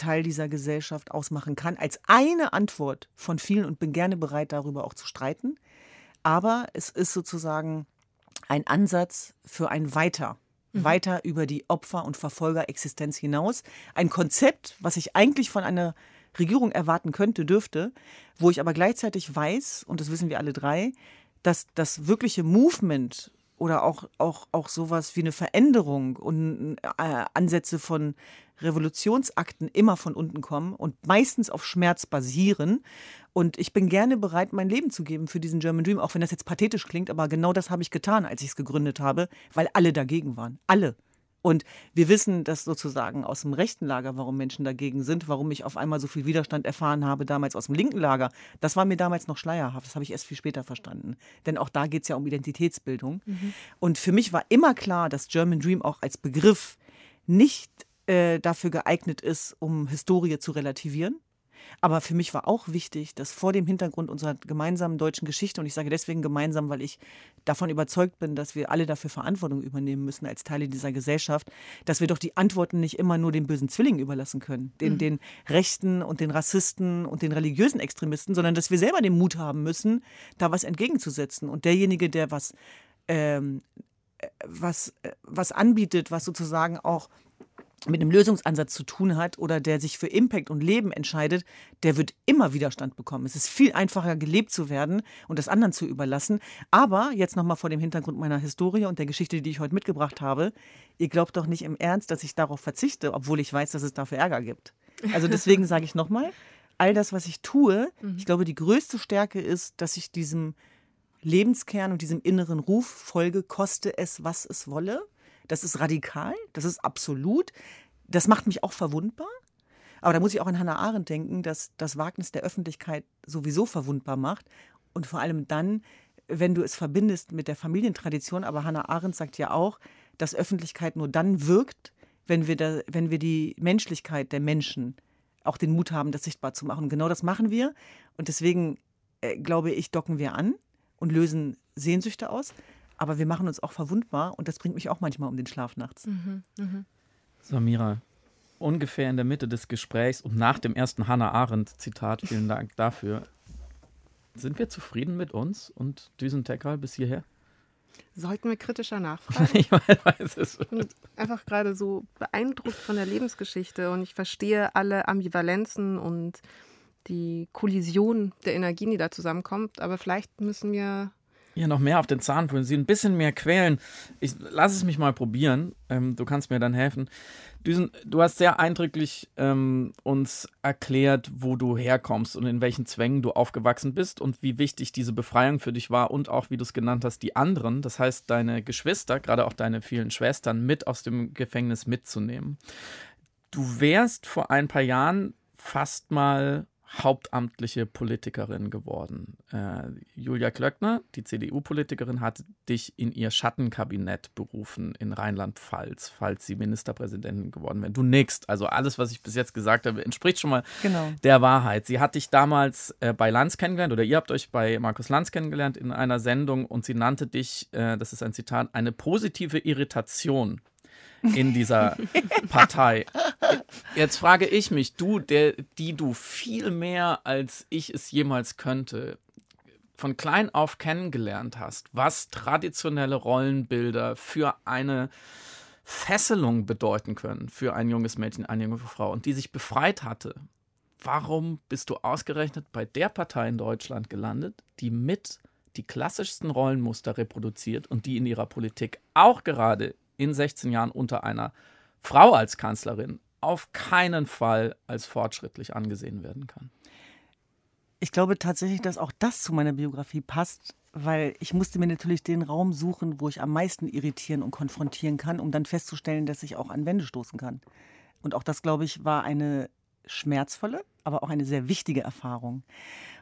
Teil dieser Gesellschaft ausmachen kann, als eine Antwort von vielen und bin gerne bereit, darüber auch zu streiten. Aber es ist sozusagen ein Ansatz für ein Weiter, mhm. weiter über die Opfer- und Verfolgerexistenz hinaus. Ein Konzept, was ich eigentlich von einer Regierung erwarten könnte, dürfte, wo ich aber gleichzeitig weiß, und das wissen wir alle drei, dass das wirkliche Movement oder auch, auch, auch sowas wie eine Veränderung und äh, Ansätze von Revolutionsakten immer von unten kommen und meistens auf Schmerz basieren. Und ich bin gerne bereit, mein Leben zu geben für diesen German Dream, auch wenn das jetzt pathetisch klingt, aber genau das habe ich getan, als ich es gegründet habe, weil alle dagegen waren. Alle. Und wir wissen das sozusagen aus dem rechten Lager, warum Menschen dagegen sind, warum ich auf einmal so viel Widerstand erfahren habe, damals aus dem linken Lager. Das war mir damals noch schleierhaft, das habe ich erst viel später verstanden. Denn auch da geht es ja um Identitätsbildung. Mhm. Und für mich war immer klar, dass German Dream auch als Begriff nicht äh, dafür geeignet ist, um Historie zu relativieren, aber für mich war auch wichtig, dass vor dem Hintergrund unserer gemeinsamen deutschen Geschichte, und ich sage deswegen gemeinsam, weil ich davon überzeugt bin, dass wir alle dafür Verantwortung übernehmen müssen als Teile dieser Gesellschaft, dass wir doch die Antworten nicht immer nur den bösen Zwillingen überlassen können, den, mhm. den Rechten und den Rassisten und den religiösen Extremisten, sondern dass wir selber den Mut haben müssen, da was entgegenzusetzen. Und derjenige, der was, ähm, äh, was, äh, was anbietet, was sozusagen auch mit einem Lösungsansatz zu tun hat oder der sich für Impact und Leben entscheidet, der wird immer Widerstand bekommen. Es ist viel einfacher, gelebt zu werden und das anderen zu überlassen. Aber jetzt nochmal vor dem Hintergrund meiner Historie und der Geschichte, die ich heute mitgebracht habe, ihr glaubt doch nicht im Ernst, dass ich darauf verzichte, obwohl ich weiß, dass es dafür Ärger gibt. Also deswegen sage ich nochmal, all das, was ich tue, mhm. ich glaube, die größte Stärke ist, dass ich diesem Lebenskern und diesem inneren Ruf folge, koste es, was es wolle. Das ist radikal, das ist absolut. Das macht mich auch verwundbar. Aber da muss ich auch an Hannah Arendt denken, dass das Wagnis der Öffentlichkeit sowieso verwundbar macht. Und vor allem dann, wenn du es verbindest mit der Familientradition. Aber Hannah Arendt sagt ja auch, dass Öffentlichkeit nur dann wirkt, wenn wir, da, wenn wir die Menschlichkeit der Menschen auch den Mut haben, das sichtbar zu machen. Und genau das machen wir. Und deswegen äh, glaube ich, docken wir an und lösen Sehnsüchte aus aber wir machen uns auch verwundbar und das bringt mich auch manchmal um den Schlaf nachts. Mhm, mh. Samira, ungefähr in der Mitte des Gesprächs und nach dem ersten Hannah Arendt-Zitat, vielen Dank dafür. Sind wir zufrieden mit uns und Düsentekral bis hierher? Sollten wir kritischer nachfragen? ich weiß es. Ich bin einfach gerade so beeindruckt von der Lebensgeschichte und ich verstehe alle Ambivalenzen und die Kollision der Energien, die da zusammenkommt. Aber vielleicht müssen wir ja, noch mehr auf den Zahn fühlen, sie ein bisschen mehr quälen. Ich lass es mich mal probieren. Ähm, du kannst mir dann helfen. Düsen, du hast sehr eindrücklich ähm, uns erklärt, wo du herkommst und in welchen Zwängen du aufgewachsen bist und wie wichtig diese Befreiung für dich war und auch, wie du es genannt hast, die anderen, das heißt deine Geschwister, gerade auch deine vielen Schwestern, mit aus dem Gefängnis mitzunehmen. Du wärst vor ein paar Jahren fast mal hauptamtliche Politikerin geworden. Äh, Julia Klöckner, die CDU-Politikerin, hat dich in ihr Schattenkabinett berufen in Rheinland-Pfalz, falls sie Ministerpräsidentin geworden wäre. Du nix. Also alles, was ich bis jetzt gesagt habe, entspricht schon mal genau. der Wahrheit. Sie hat dich damals äh, bei Lanz kennengelernt oder ihr habt euch bei Markus Lanz kennengelernt in einer Sendung und sie nannte dich, äh, das ist ein Zitat, eine positive Irritation in dieser Partei. Jetzt frage ich mich, du, der, die du viel mehr als ich es jemals könnte, von klein auf kennengelernt hast, was traditionelle Rollenbilder für eine Fesselung bedeuten können für ein junges Mädchen, eine junge Frau und die sich befreit hatte, warum bist du ausgerechnet bei der Partei in Deutschland gelandet, die mit die klassischsten Rollenmuster reproduziert und die in ihrer Politik auch gerade in 16 Jahren unter einer Frau als Kanzlerin auf keinen Fall als fortschrittlich angesehen werden kann? Ich glaube tatsächlich, dass auch das zu meiner Biografie passt, weil ich musste mir natürlich den Raum suchen, wo ich am meisten irritieren und konfrontieren kann, um dann festzustellen, dass ich auch an Wände stoßen kann. Und auch das, glaube ich, war eine schmerzvolle, aber auch eine sehr wichtige Erfahrung.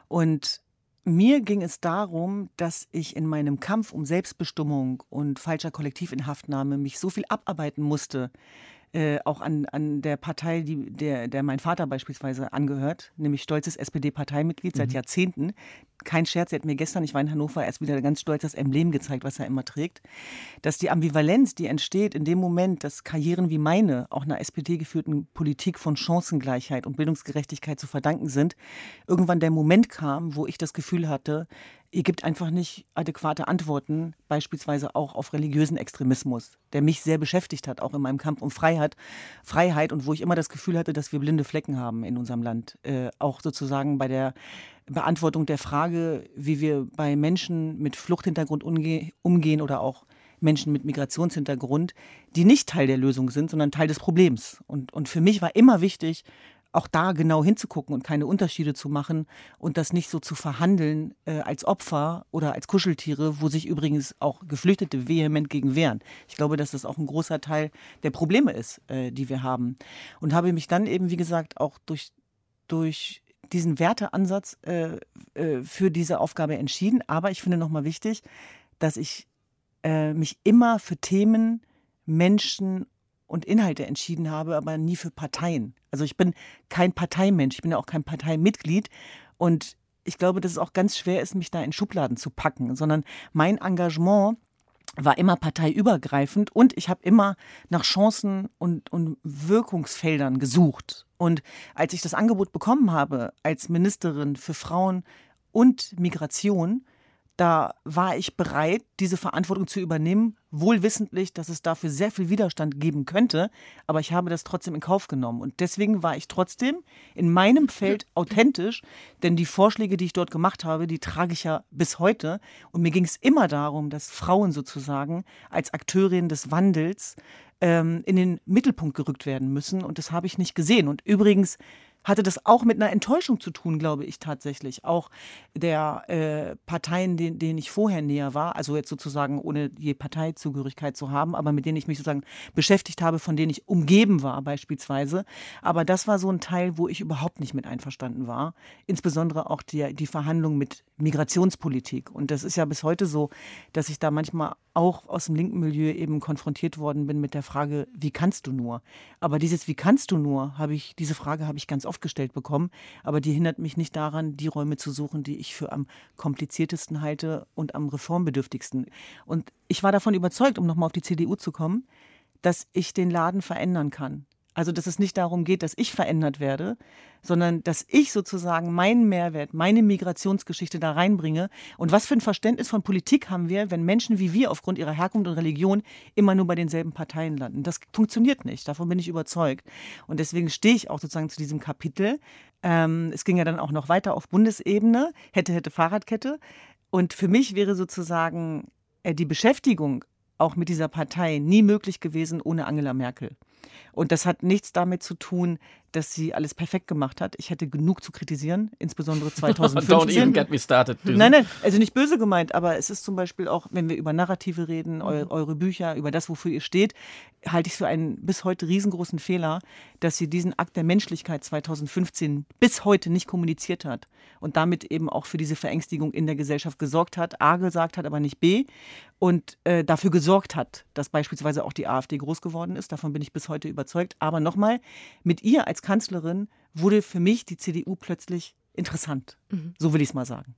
Und mir ging es darum, dass ich in meinem Kampf um Selbstbestimmung und falscher Kollektivinhaftnahme mich so viel abarbeiten musste, äh, auch an, an der Partei, die, der, der mein Vater beispielsweise angehört, nämlich stolzes SPD-Parteimitglied seit mhm. Jahrzehnten. Kein Scherz, er hat mir gestern, ich war in Hannover, erst wieder ganz stolz das Emblem gezeigt, was er immer trägt. Dass die Ambivalenz, die entsteht in dem Moment, dass Karrieren wie meine auch einer SPD-geführten Politik von Chancengleichheit und Bildungsgerechtigkeit zu verdanken sind, irgendwann der Moment kam, wo ich das Gefühl hatte, ihr gebt einfach nicht adäquate Antworten, beispielsweise auch auf religiösen Extremismus, der mich sehr beschäftigt hat, auch in meinem Kampf um Freiheit, Freiheit und wo ich immer das Gefühl hatte, dass wir blinde Flecken haben in unserem Land. Äh, auch sozusagen bei der Beantwortung der Frage, wie wir bei Menschen mit Fluchthintergrund umgehen oder auch Menschen mit Migrationshintergrund, die nicht Teil der Lösung sind, sondern Teil des Problems. Und, und für mich war immer wichtig, auch da genau hinzugucken und keine Unterschiede zu machen und das nicht so zu verhandeln äh, als Opfer oder als Kuscheltiere, wo sich übrigens auch Geflüchtete vehement gegen wehren. Ich glaube, dass das auch ein großer Teil der Probleme ist, äh, die wir haben. Und habe mich dann eben, wie gesagt, auch durch, durch diesen Werteansatz äh, äh für diese Aufgabe entschieden. Aber ich finde nochmal wichtig, dass ich äh, mich immer für Themen, Menschen und Inhalte entschieden habe, aber nie für Parteien. Also ich bin kein Parteimensch, ich bin ja auch kein Parteimitglied und ich glaube, dass es auch ganz schwer ist, mich da in Schubladen zu packen, sondern mein Engagement war immer parteiübergreifend und ich habe immer nach Chancen und, und Wirkungsfeldern gesucht. Und als ich das Angebot bekommen habe als Ministerin für Frauen und Migration, da war ich bereit, diese Verantwortung zu übernehmen, wohlwissentlich, dass es dafür sehr viel Widerstand geben könnte. Aber ich habe das trotzdem in Kauf genommen. Und deswegen war ich trotzdem in meinem Feld authentisch, denn die Vorschläge, die ich dort gemacht habe, die trage ich ja bis heute. Und mir ging es immer darum, dass Frauen sozusagen als Akteurin des Wandels ähm, in den Mittelpunkt gerückt werden müssen. Und das habe ich nicht gesehen. Und übrigens, hatte das auch mit einer Enttäuschung zu tun, glaube ich tatsächlich. Auch der äh, Parteien, denen, denen ich vorher näher war, also jetzt sozusagen ohne je Parteizugehörigkeit zu haben, aber mit denen ich mich sozusagen beschäftigt habe, von denen ich umgeben war beispielsweise. Aber das war so ein Teil, wo ich überhaupt nicht mit einverstanden war. Insbesondere auch die, die Verhandlung mit Migrationspolitik. Und das ist ja bis heute so, dass ich da manchmal auch aus dem linken Milieu eben konfrontiert worden bin mit der Frage, wie kannst du nur? Aber dieses Wie kannst du nur, habe ich, diese Frage habe ich ganz oft gestellt bekommen, aber die hindert mich nicht daran, die Räume zu suchen, die ich für am kompliziertesten halte und am reformbedürftigsten. Und ich war davon überzeugt, um nochmal auf die CDU zu kommen, dass ich den Laden verändern kann. Also, dass es nicht darum geht, dass ich verändert werde, sondern dass ich sozusagen meinen Mehrwert, meine Migrationsgeschichte da reinbringe. Und was für ein Verständnis von Politik haben wir, wenn Menschen wie wir aufgrund ihrer Herkunft und Religion immer nur bei denselben Parteien landen? Das funktioniert nicht. Davon bin ich überzeugt. Und deswegen stehe ich auch sozusagen zu diesem Kapitel. Ähm, es ging ja dann auch noch weiter auf Bundesebene, hätte, hätte Fahrradkette. Und für mich wäre sozusagen äh, die Beschäftigung auch mit dieser Partei nie möglich gewesen ohne Angela Merkel. Und das hat nichts damit zu tun, dass sie alles perfekt gemacht hat. Ich hätte genug zu kritisieren, insbesondere 2015. Don't even get me started. Nein, nein, also nicht böse gemeint, aber es ist zum Beispiel auch, wenn wir über Narrative reden, mhm. eu eure Bücher, über das, wofür ihr steht, halte ich es für einen bis heute riesengroßen Fehler, dass sie diesen Akt der Menschlichkeit 2015 bis heute nicht kommuniziert hat und damit eben auch für diese Verängstigung in der Gesellschaft gesorgt hat. A gesagt hat, aber nicht B und äh, dafür gesorgt hat, dass beispielsweise auch die AfD groß geworden ist. Davon bin ich bis heute überzeugt. Aber nochmal, mit ihr als Kanzlerin wurde für mich die CDU plötzlich interessant. Mhm. So will ich es mal sagen.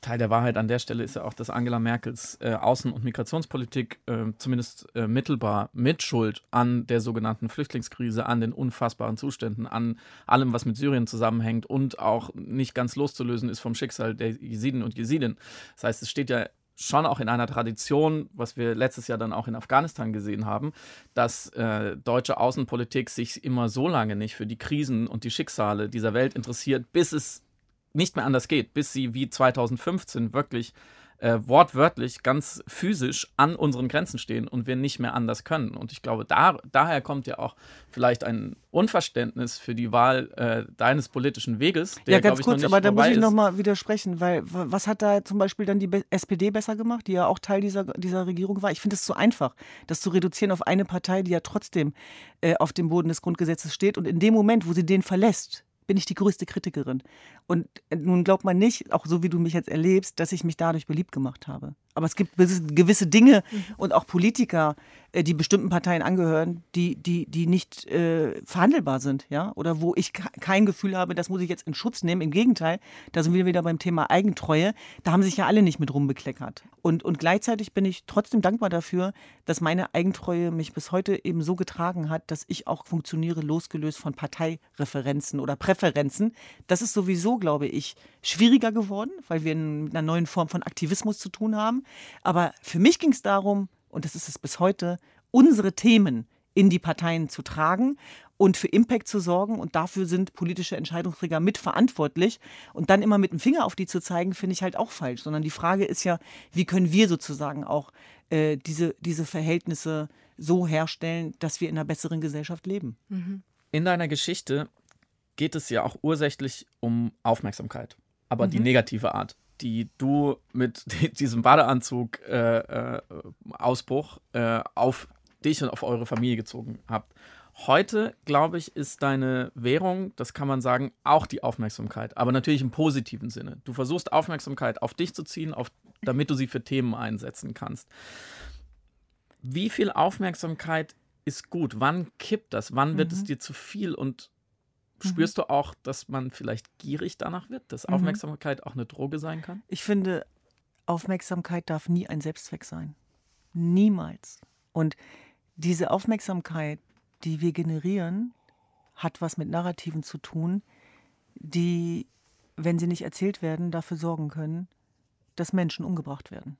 Teil der Wahrheit an der Stelle ist ja auch, dass Angela Merkels äh, Außen- und Migrationspolitik äh, zumindest äh, mittelbar Mitschuld an der sogenannten Flüchtlingskrise, an den unfassbaren Zuständen, an allem, was mit Syrien zusammenhängt und auch nicht ganz loszulösen ist vom Schicksal der Jesiden und Jesiden. Das heißt, es steht ja schon auch in einer Tradition, was wir letztes Jahr dann auch in Afghanistan gesehen haben, dass äh, deutsche Außenpolitik sich immer so lange nicht für die Krisen und die Schicksale dieser Welt interessiert, bis es nicht mehr anders geht, bis sie wie 2015 wirklich äh, wortwörtlich ganz physisch an unseren Grenzen stehen und wir nicht mehr anders können. Und ich glaube, da, daher kommt ja auch vielleicht ein Unverständnis für die Wahl äh, deines politischen Weges. Der, ja, ganz kurz, aber da muss ich nochmal widersprechen, weil was hat da zum Beispiel dann die SPD besser gemacht, die ja auch Teil dieser, dieser Regierung war? Ich finde es so einfach, das zu reduzieren auf eine Partei, die ja trotzdem äh, auf dem Boden des Grundgesetzes steht und in dem Moment, wo sie den verlässt, bin ich die größte Kritikerin. Und äh, nun glaubt man nicht, auch so wie du mich jetzt erlebst, dass ich mich dadurch beliebt gemacht habe. Aber es gibt gewisse Dinge mhm. und auch Politiker, äh, die bestimmten Parteien angehören, die, die, die nicht äh, verhandelbar sind, ja, oder wo ich kein Gefühl habe, das muss ich jetzt in Schutz nehmen. Im Gegenteil, da sind wir wieder beim Thema Eigentreue. Da haben sich ja alle nicht mit rumbekleckert. Und, und gleichzeitig bin ich trotzdem dankbar dafür, dass meine Eigentreue mich bis heute eben so getragen hat, dass ich auch funktioniere, losgelöst von Parteireferenzen oder Präferenzen. Das ist sowieso, glaube ich, schwieriger geworden, weil wir mit einer neuen Form von Aktivismus zu tun haben. Aber für mich ging es darum, und das ist es bis heute, unsere Themen in die Parteien zu tragen und für Impact zu sorgen. Und dafür sind politische Entscheidungsträger mitverantwortlich. Und dann immer mit dem Finger auf die zu zeigen, finde ich halt auch falsch. Sondern die Frage ist ja, wie können wir sozusagen auch äh, diese, diese Verhältnisse so herstellen, dass wir in einer besseren Gesellschaft leben. Mhm. In deiner Geschichte geht es ja auch ursächlich um Aufmerksamkeit, aber mhm. die negative Art die du mit diesem Badeanzug äh, äh, Ausbruch äh, auf dich und auf eure Familie gezogen habt. Heute, glaube ich, ist deine Währung, das kann man sagen, auch die Aufmerksamkeit, aber natürlich im positiven Sinne. Du versuchst Aufmerksamkeit auf dich zu ziehen, auf, damit du sie für Themen einsetzen kannst. Wie viel Aufmerksamkeit ist gut? Wann kippt das? Wann wird mhm. es dir zu viel und Mhm. Spürst du auch, dass man vielleicht gierig danach wird, dass mhm. Aufmerksamkeit auch eine Droge sein kann? Ich finde, Aufmerksamkeit darf nie ein Selbstzweck sein. Niemals. Und diese Aufmerksamkeit, die wir generieren, hat was mit Narrativen zu tun, die, wenn sie nicht erzählt werden, dafür sorgen können, dass Menschen umgebracht werden.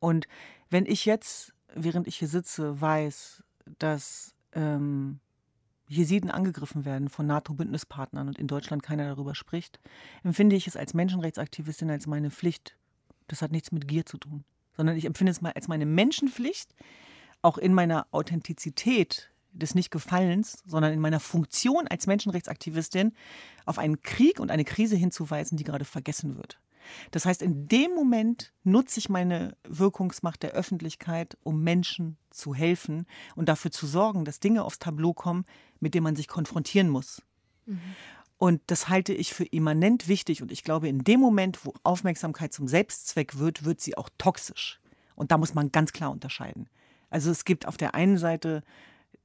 Und wenn ich jetzt, während ich hier sitze, weiß, dass ähm, Jesiden angegriffen werden von NATO-Bündnispartnern und in Deutschland keiner darüber spricht, empfinde ich es als Menschenrechtsaktivistin als meine Pflicht. Das hat nichts mit Gier zu tun, sondern ich empfinde es mal als meine Menschenpflicht, auch in meiner Authentizität des Nicht-Gefallens, sondern in meiner Funktion als Menschenrechtsaktivistin auf einen Krieg und eine Krise hinzuweisen, die gerade vergessen wird. Das heißt, in dem Moment nutze ich meine Wirkungsmacht der Öffentlichkeit, um Menschen zu helfen und dafür zu sorgen, dass Dinge aufs Tableau kommen, mit denen man sich konfrontieren muss. Mhm. Und das halte ich für immanent wichtig. Und ich glaube, in dem Moment, wo Aufmerksamkeit zum Selbstzweck wird, wird sie auch toxisch. Und da muss man ganz klar unterscheiden. Also es gibt auf der einen Seite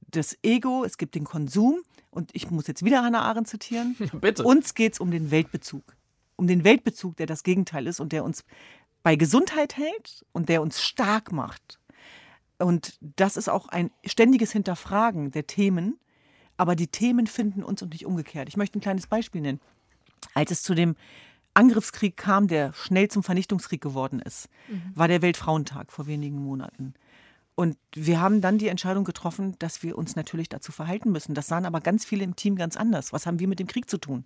das Ego, es gibt den Konsum. Und ich muss jetzt wieder Hannah Arendt zitieren. Bitte. Uns geht es um den Weltbezug um den Weltbezug, der das Gegenteil ist und der uns bei Gesundheit hält und der uns stark macht. Und das ist auch ein ständiges Hinterfragen der Themen, aber die Themen finden uns und nicht umgekehrt. Ich möchte ein kleines Beispiel nennen. Als es zu dem Angriffskrieg kam, der schnell zum Vernichtungskrieg geworden ist, mhm. war der Weltfrauentag vor wenigen Monaten. Und wir haben dann die Entscheidung getroffen, dass wir uns natürlich dazu verhalten müssen. Das sahen aber ganz viele im Team ganz anders. Was haben wir mit dem Krieg zu tun?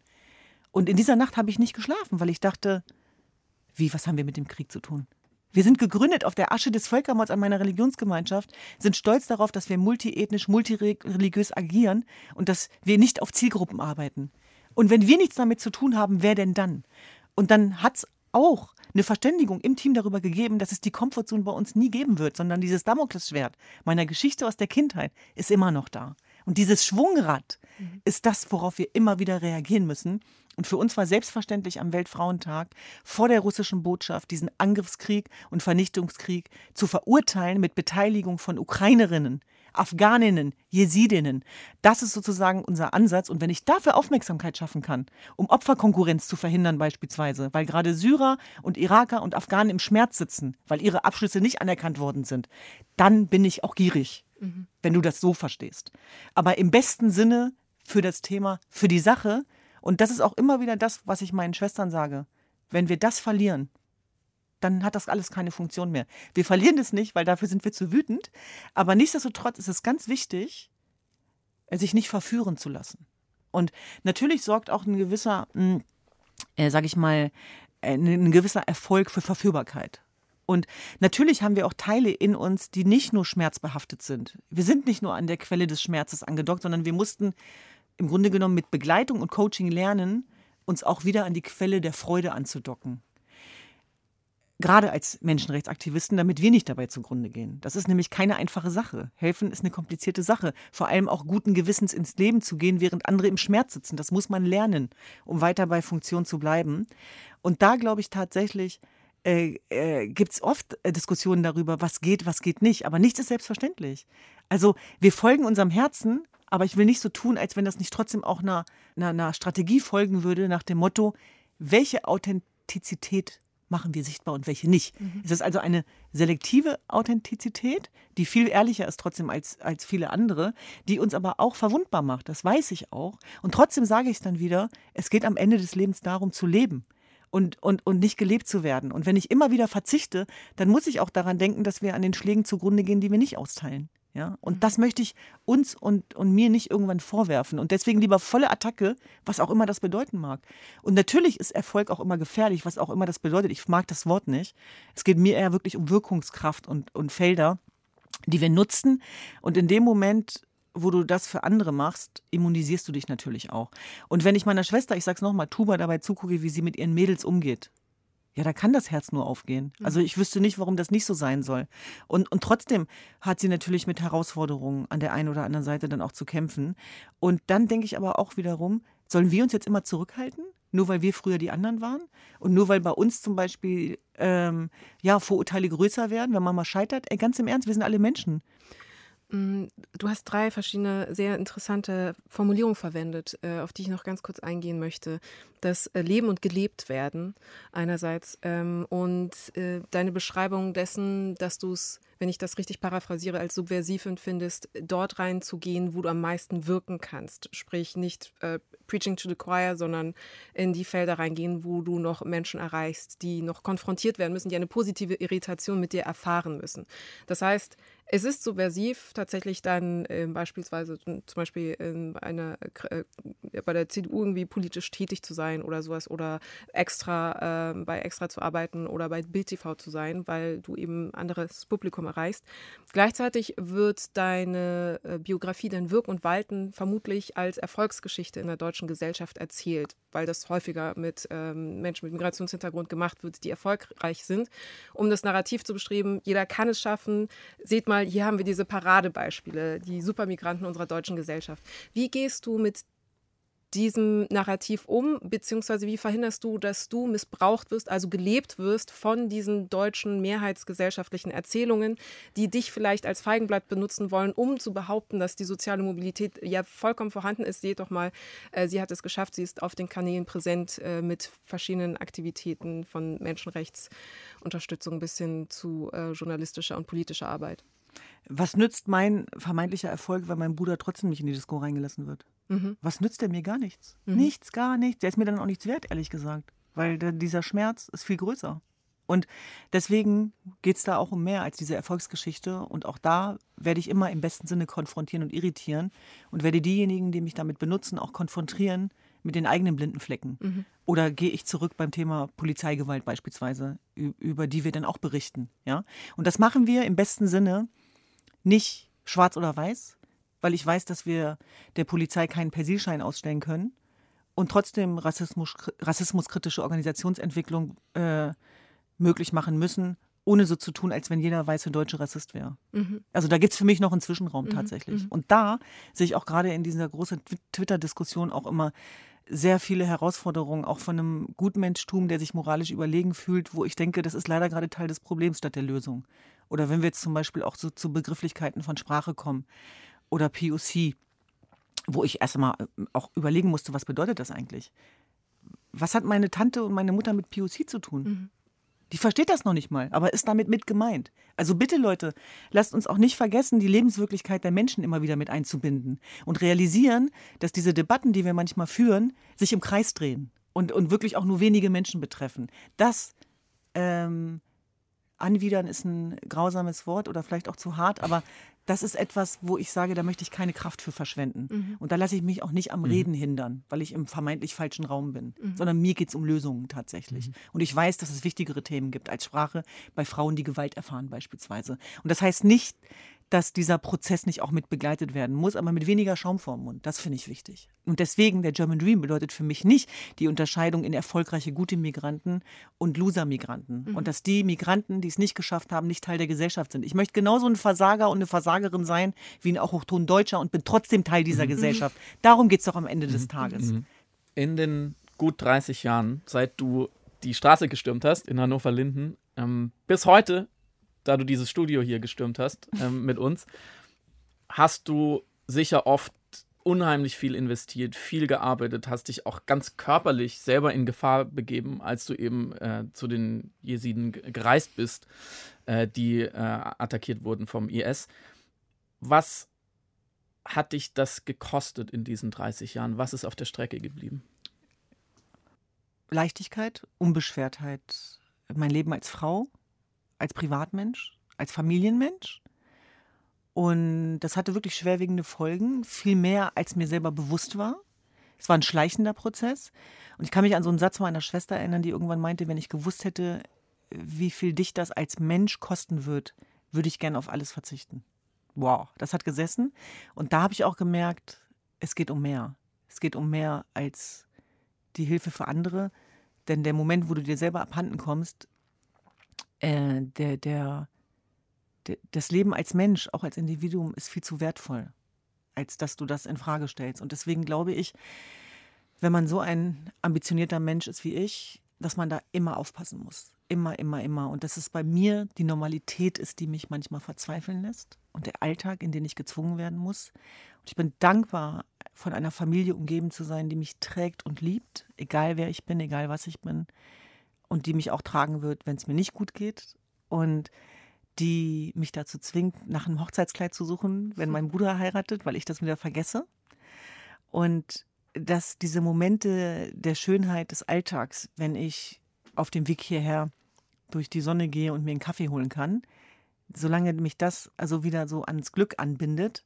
Und in dieser Nacht habe ich nicht geschlafen, weil ich dachte, wie, was haben wir mit dem Krieg zu tun? Wir sind gegründet auf der Asche des Völkermords an meiner Religionsgemeinschaft, sind stolz darauf, dass wir multiethnisch, multireligiös agieren und dass wir nicht auf Zielgruppen arbeiten. Und wenn wir nichts damit zu tun haben, wer denn dann? Und dann hat es auch eine Verständigung im Team darüber gegeben, dass es die Komfortzone bei uns nie geben wird, sondern dieses Damoklesschwert meiner Geschichte aus der Kindheit ist immer noch da. Und dieses Schwungrad mhm. ist das, worauf wir immer wieder reagieren müssen. Und für uns war selbstverständlich am Weltfrauentag vor der russischen Botschaft diesen Angriffskrieg und Vernichtungskrieg zu verurteilen mit Beteiligung von Ukrainerinnen, Afghaninnen, Jesidinnen. Das ist sozusagen unser Ansatz. Und wenn ich dafür Aufmerksamkeit schaffen kann, um Opferkonkurrenz zu verhindern beispielsweise, weil gerade Syrer und Iraker und Afghanen im Schmerz sitzen, weil ihre Abschlüsse nicht anerkannt worden sind, dann bin ich auch gierig, mhm. wenn du das so verstehst. Aber im besten Sinne für das Thema, für die Sache. Und das ist auch immer wieder das, was ich meinen Schwestern sage. Wenn wir das verlieren, dann hat das alles keine Funktion mehr. Wir verlieren es nicht, weil dafür sind wir zu wütend. Aber nichtsdestotrotz ist es ganz wichtig, sich nicht verführen zu lassen. Und natürlich sorgt auch ein gewisser, hm, äh, sage ich mal, äh, ein gewisser Erfolg für Verführbarkeit. Und natürlich haben wir auch Teile in uns, die nicht nur schmerzbehaftet sind. Wir sind nicht nur an der Quelle des Schmerzes angedockt, sondern wir mussten im Grunde genommen mit Begleitung und Coaching lernen, uns auch wieder an die Quelle der Freude anzudocken gerade als Menschenrechtsaktivisten, damit wir nicht dabei zugrunde gehen. Das ist nämlich keine einfache Sache. Helfen ist eine komplizierte Sache. Vor allem auch guten Gewissens ins Leben zu gehen, während andere im Schmerz sitzen. Das muss man lernen, um weiter bei Funktion zu bleiben. Und da glaube ich tatsächlich, äh, äh, gibt es oft äh, Diskussionen darüber, was geht, was geht nicht. Aber nichts ist selbstverständlich. Also wir folgen unserem Herzen, aber ich will nicht so tun, als wenn das nicht trotzdem auch einer, einer, einer Strategie folgen würde, nach dem Motto, welche Authentizität machen wir sichtbar und welche nicht. Mhm. Es ist also eine selektive Authentizität, die viel ehrlicher ist trotzdem als, als viele andere, die uns aber auch verwundbar macht. Das weiß ich auch. Und trotzdem sage ich es dann wieder, es geht am Ende des Lebens darum zu leben. Und, und, und nicht gelebt zu werden. Und wenn ich immer wieder verzichte, dann muss ich auch daran denken, dass wir an den Schlägen zugrunde gehen, die wir nicht austeilen. Ja? Und mhm. das möchte ich uns und, und mir nicht irgendwann vorwerfen. Und deswegen lieber volle Attacke, was auch immer das bedeuten mag. Und natürlich ist Erfolg auch immer gefährlich, was auch immer das bedeutet. Ich mag das Wort nicht. Es geht mir eher wirklich um Wirkungskraft und, und Felder, die wir nutzen. Und in dem Moment, wo du das für andere machst, immunisierst du dich natürlich auch. Und wenn ich meiner Schwester, ich sag's nochmal, Tuba dabei zugucke, wie sie mit ihren Mädels umgeht, ja, da kann das Herz nur aufgehen. Mhm. Also ich wüsste nicht, warum das nicht so sein soll. Und, und trotzdem hat sie natürlich mit Herausforderungen an der einen oder anderen Seite dann auch zu kämpfen. Und dann denke ich aber auch wiederum, sollen wir uns jetzt immer zurückhalten? Nur weil wir früher die anderen waren? Und nur weil bei uns zum Beispiel ähm, ja, Vorurteile größer werden, wenn man mal scheitert? Ey, ganz im Ernst, wir sind alle Menschen. Mm, du hast drei verschiedene sehr interessante Formulierungen verwendet, äh, auf die ich noch ganz kurz eingehen möchte. Das äh, Leben und gelebt werden einerseits ähm, und äh, deine Beschreibung dessen, dass du es, wenn ich das richtig paraphrasiere, als subversiv empfindest, dort reinzugehen, wo du am meisten wirken kannst. Sprich nicht Preaching to the Choir, sondern in die Felder reingehen, wo du noch Menschen erreichst, die noch konfrontiert werden müssen, die eine positive Irritation mit dir erfahren müssen. Das heißt, es ist subversiv, tatsächlich dann äh, beispielsweise zum Beispiel in einer, äh, bei der CDU irgendwie politisch tätig zu sein oder sowas oder extra äh, bei extra zu arbeiten oder bei Bild TV zu sein, weil du eben anderes Publikum erreichst. Gleichzeitig wird deine äh, Biografie dann wirken und walten vermutlich als Erfolgsgeschichte in der deutschen Gesellschaft erzählt, weil das häufiger mit ähm, Menschen mit Migrationshintergrund gemacht wird, die erfolgreich sind. Um das Narrativ zu beschreiben, jeder kann es schaffen. Seht mal, hier haben wir diese Paradebeispiele, die Supermigranten unserer deutschen Gesellschaft. Wie gehst du mit diesem Narrativ um, beziehungsweise wie verhinderst du, dass du missbraucht wirst, also gelebt wirst von diesen deutschen mehrheitsgesellschaftlichen Erzählungen, die dich vielleicht als Feigenblatt benutzen wollen, um zu behaupten, dass die soziale Mobilität ja vollkommen vorhanden ist. Seht doch mal, äh, sie hat es geschafft, sie ist auf den Kanälen präsent äh, mit verschiedenen Aktivitäten von Menschenrechtsunterstützung bis hin zu äh, journalistischer und politischer Arbeit. Was nützt mein vermeintlicher Erfolg, wenn mein Bruder trotzdem nicht in die Disco reingelassen wird? Mhm. Was nützt der mir gar nichts? Mhm. Nichts, gar nichts. Der ist mir dann auch nichts wert, ehrlich gesagt. Weil der, dieser Schmerz ist viel größer. Und deswegen geht es da auch um mehr als diese Erfolgsgeschichte. Und auch da werde ich immer im besten Sinne konfrontieren und irritieren und werde diejenigen, die mich damit benutzen, auch konfrontieren mit den eigenen blinden Flecken. Mhm. Oder gehe ich zurück beim Thema Polizeigewalt beispielsweise, über die wir dann auch berichten. Ja? Und das machen wir im besten Sinne nicht schwarz oder weiß, weil ich weiß, dass wir der Polizei keinen Persilschein ausstellen können und trotzdem Rassismus, rassismuskritische Organisationsentwicklung äh, möglich machen müssen, ohne so zu tun, als wenn jeder weiße Deutsche Rassist wäre. Mhm. Also da gibt es für mich noch einen Zwischenraum mhm. tatsächlich. Mhm. Und da sehe ich auch gerade in dieser großen Twitter-Diskussion auch immer sehr viele Herausforderungen, auch von einem Gutmenschtum, der sich moralisch überlegen fühlt, wo ich denke, das ist leider gerade Teil des Problems statt der Lösung. Oder wenn wir jetzt zum Beispiel auch so zu Begrifflichkeiten von Sprache kommen oder POC, wo ich erst einmal äh, auch überlegen musste, was bedeutet das eigentlich? Was hat meine Tante und meine Mutter mit POC zu tun? Mhm. Die versteht das noch nicht mal, aber ist damit mit gemeint. Also bitte Leute, lasst uns auch nicht vergessen, die Lebenswirklichkeit der Menschen immer wieder mit einzubinden und realisieren, dass diese Debatten, die wir manchmal führen, sich im Kreis drehen und, und wirklich auch nur wenige Menschen betreffen. Das ähm, Anwidern ist ein grausames Wort oder vielleicht auch zu hart, aber das ist etwas, wo ich sage, da möchte ich keine Kraft für verschwenden. Mhm. Und da lasse ich mich auch nicht am mhm. Reden hindern, weil ich im vermeintlich falschen Raum bin, mhm. sondern mir geht es um Lösungen tatsächlich. Mhm. Und ich weiß, dass es wichtigere Themen gibt als Sprache bei Frauen, die Gewalt erfahren beispielsweise. Und das heißt nicht, dass dieser Prozess nicht auch mit begleitet werden muss, aber mit weniger Schaum vorm Mund. Das finde ich wichtig. Und deswegen, der German Dream bedeutet für mich nicht die Unterscheidung in erfolgreiche, gute Migranten und Loser-Migranten. Mhm. Und dass die Migranten, die es nicht geschafft haben, nicht Teil der Gesellschaft sind. Ich möchte genauso ein Versager und eine Versagerin sein wie ein auch hochton Deutscher und bin trotzdem Teil dieser mhm. Gesellschaft. Darum geht es doch am Ende mhm. des Tages. Mhm. In den gut 30 Jahren, seit du die Straße gestürmt hast in Hannover-Linden, ähm, bis heute da du dieses Studio hier gestürmt hast ähm, mit uns, hast du sicher oft unheimlich viel investiert, viel gearbeitet, hast dich auch ganz körperlich selber in Gefahr begeben, als du eben äh, zu den Jesiden gereist bist, äh, die äh, attackiert wurden vom IS. Was hat dich das gekostet in diesen 30 Jahren? Was ist auf der Strecke geblieben? Leichtigkeit, Unbeschwertheit, mein Leben als Frau, als Privatmensch, als Familienmensch. Und das hatte wirklich schwerwiegende Folgen, viel mehr als mir selber bewusst war. Es war ein schleichender Prozess. Und ich kann mich an so einen Satz meiner Schwester erinnern, die irgendwann meinte, wenn ich gewusst hätte, wie viel dich das als Mensch kosten wird, würde ich gerne auf alles verzichten. Wow, das hat gesessen. Und da habe ich auch gemerkt, es geht um mehr. Es geht um mehr als die Hilfe für andere. Denn der Moment, wo du dir selber abhanden kommst, äh, der, der, der, das Leben als Mensch, auch als Individuum, ist viel zu wertvoll, als dass du das in Frage stellst. Und deswegen glaube ich, wenn man so ein ambitionierter Mensch ist wie ich, dass man da immer aufpassen muss. Immer, immer, immer. Und dass es bei mir die Normalität ist, die mich manchmal verzweifeln lässt und der Alltag, in den ich gezwungen werden muss. Und ich bin dankbar, von einer Familie umgeben zu sein, die mich trägt und liebt, egal wer ich bin, egal was ich bin und die mich auch tragen wird, wenn es mir nicht gut geht und die mich dazu zwingt, nach einem Hochzeitskleid zu suchen, wenn mein Bruder heiratet, weil ich das wieder vergesse. Und dass diese Momente der Schönheit des Alltags, wenn ich auf dem Weg hierher durch die Sonne gehe und mir einen Kaffee holen kann, solange mich das also wieder so ans Glück anbindet,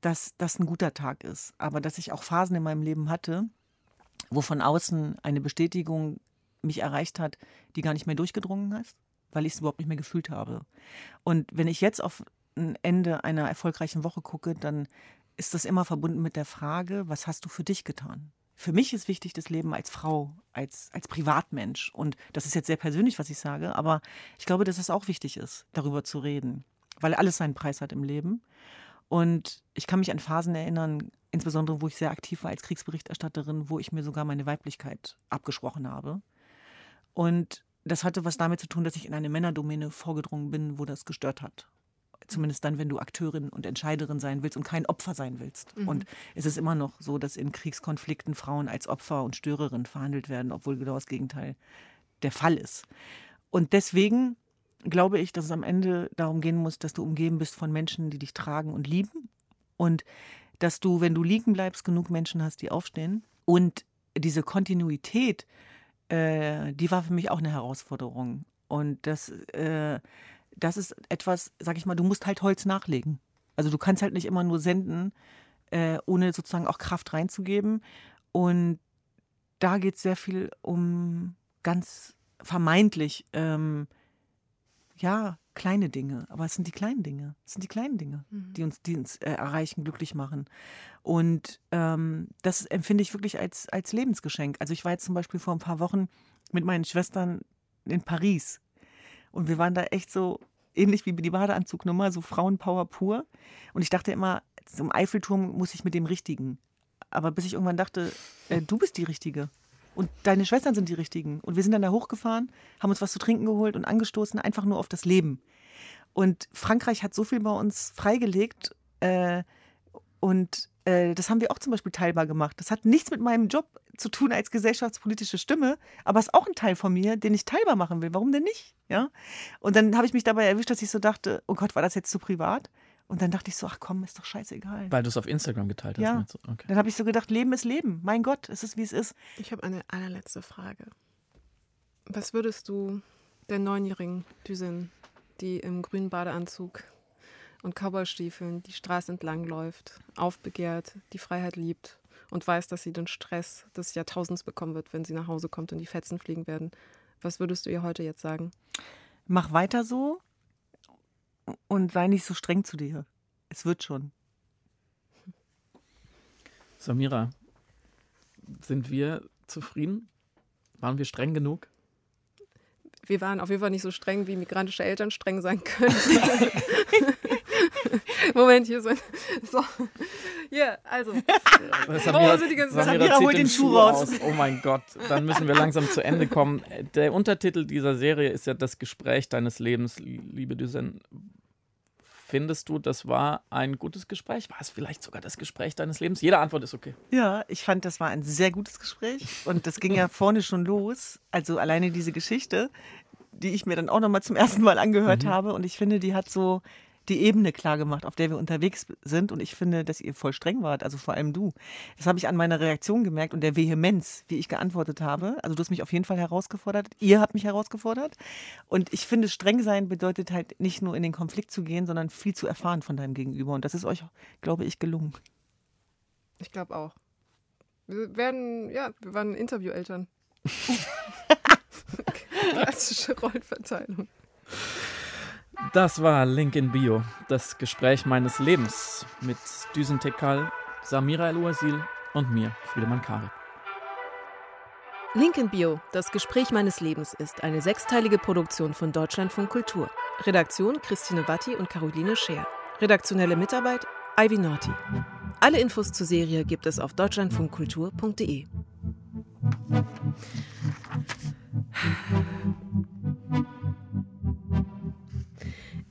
dass das ein guter Tag ist. Aber dass ich auch Phasen in meinem Leben hatte, wo von außen eine Bestätigung mich erreicht hat, die gar nicht mehr durchgedrungen ist, weil ich es überhaupt nicht mehr gefühlt habe. Und wenn ich jetzt auf ein Ende einer erfolgreichen Woche gucke, dann ist das immer verbunden mit der Frage, was hast du für dich getan? Für mich ist wichtig das Leben als Frau, als, als Privatmensch. Und das ist jetzt sehr persönlich, was ich sage, aber ich glaube, dass es auch wichtig ist, darüber zu reden, weil alles seinen Preis hat im Leben. Und ich kann mich an Phasen erinnern, insbesondere wo ich sehr aktiv war als Kriegsberichterstatterin, wo ich mir sogar meine Weiblichkeit abgesprochen habe. Und das hatte was damit zu tun, dass ich in eine Männerdomäne vorgedrungen bin, wo das gestört hat. Zumindest dann, wenn du Akteurin und Entscheiderin sein willst und kein Opfer sein willst. Mhm. Und es ist immer noch so, dass in Kriegskonflikten Frauen als Opfer und Störerin verhandelt werden, obwohl genau das Gegenteil der Fall ist. Und deswegen glaube ich, dass es am Ende darum gehen muss, dass du umgeben bist von Menschen, die dich tragen und lieben. Und dass du, wenn du liegen bleibst, genug Menschen hast, die aufstehen. Und diese Kontinuität äh, die war für mich auch eine Herausforderung. Und das, äh, das ist etwas, sag ich mal, du musst halt Holz nachlegen. Also du kannst halt nicht immer nur senden, äh, ohne sozusagen auch Kraft reinzugeben. Und da geht es sehr viel um ganz vermeintlich, ähm, ja, kleine Dinge. Aber es sind die kleinen Dinge. Es sind die kleinen Dinge, mhm. die uns, die uns äh, erreichen, glücklich machen. Und ähm, das empfinde ich wirklich als, als Lebensgeschenk. Also ich war jetzt zum Beispiel vor ein paar Wochen mit meinen Schwestern in Paris. Und wir waren da echt so ähnlich wie die Badeanzugnummer, so Frauenpower pur. Und ich dachte immer, zum Eiffelturm muss ich mit dem Richtigen. Aber bis ich irgendwann dachte, äh, du bist die Richtige. Und deine Schwestern sind die Richtigen. Und wir sind dann da hochgefahren, haben uns was zu trinken geholt und angestoßen, einfach nur auf das Leben. Und Frankreich hat so viel bei uns freigelegt. Äh, und äh, das haben wir auch zum Beispiel teilbar gemacht. Das hat nichts mit meinem Job zu tun als gesellschaftspolitische Stimme, aber ist auch ein Teil von mir, den ich teilbar machen will. Warum denn nicht? Ja? Und dann habe ich mich dabei erwischt, dass ich so dachte, oh Gott, war das jetzt zu privat? Und dann dachte ich so, ach komm, ist doch scheißegal. Weil du es auf Instagram geteilt hast. Ja. du? Okay. Dann habe ich so gedacht, Leben ist Leben. Mein Gott, es ist wie es ist. Ich habe eine allerletzte Frage. Was würdest du der neunjährigen Düsin, die im grünen Badeanzug und Cowboystiefeln die Straße entlang läuft, aufbegehrt, die Freiheit liebt und weiß, dass sie den Stress des Jahrtausends bekommen wird, wenn sie nach Hause kommt und die Fetzen fliegen werden, was würdest du ihr heute jetzt sagen? Mach weiter so und sei nicht so streng zu dir. Es wird schon. Samira, sind wir zufrieden? Waren wir streng genug? Wir waren auf jeden Fall nicht so streng, wie migrantische Eltern streng sein können. Moment, hier so. So. Hier, also. Samira, sind die ganzen- Samira, zieht hol den Schuh raus. Oh mein Gott, dann müssen wir langsam zu Ende kommen. Der Untertitel dieser Serie ist ja das Gespräch deines Lebens, liebe Düsen. Findest du, das war ein gutes Gespräch? War es vielleicht sogar das Gespräch deines Lebens? Jede Antwort ist okay. Ja, ich fand, das war ein sehr gutes Gespräch. Und das ging ja vorne schon los. Also alleine diese Geschichte, die ich mir dann auch nochmal zum ersten Mal angehört habe. Und ich finde, die hat so die Ebene klar gemacht, auf der wir unterwegs sind. Und ich finde, dass ihr voll streng wart, also vor allem du. Das habe ich an meiner Reaktion gemerkt und der Vehemenz, wie ich geantwortet habe. Also du hast mich auf jeden Fall herausgefordert. Ihr habt mich herausgefordert. Und ich finde, streng sein bedeutet halt nicht nur in den Konflikt zu gehen, sondern viel zu erfahren von deinem Gegenüber. Und das ist euch, glaube ich, gelungen. Ich glaube auch. Wir werden, ja, wir waren Intervieweltern. Klassische Rollenverteilung. Das war Link in Bio, das Gespräch meines Lebens mit Düsen Tekal, Samira El-Ouasil und mir, Friedemann Karik. Link in Bio, das Gespräch meines Lebens ist eine sechsteilige Produktion von Deutschlandfunk Kultur. Redaktion Christine Watti und Caroline Scheer. Redaktionelle Mitarbeit Ivy Norty. Alle Infos zur Serie gibt es auf deutschlandfunkkultur.de.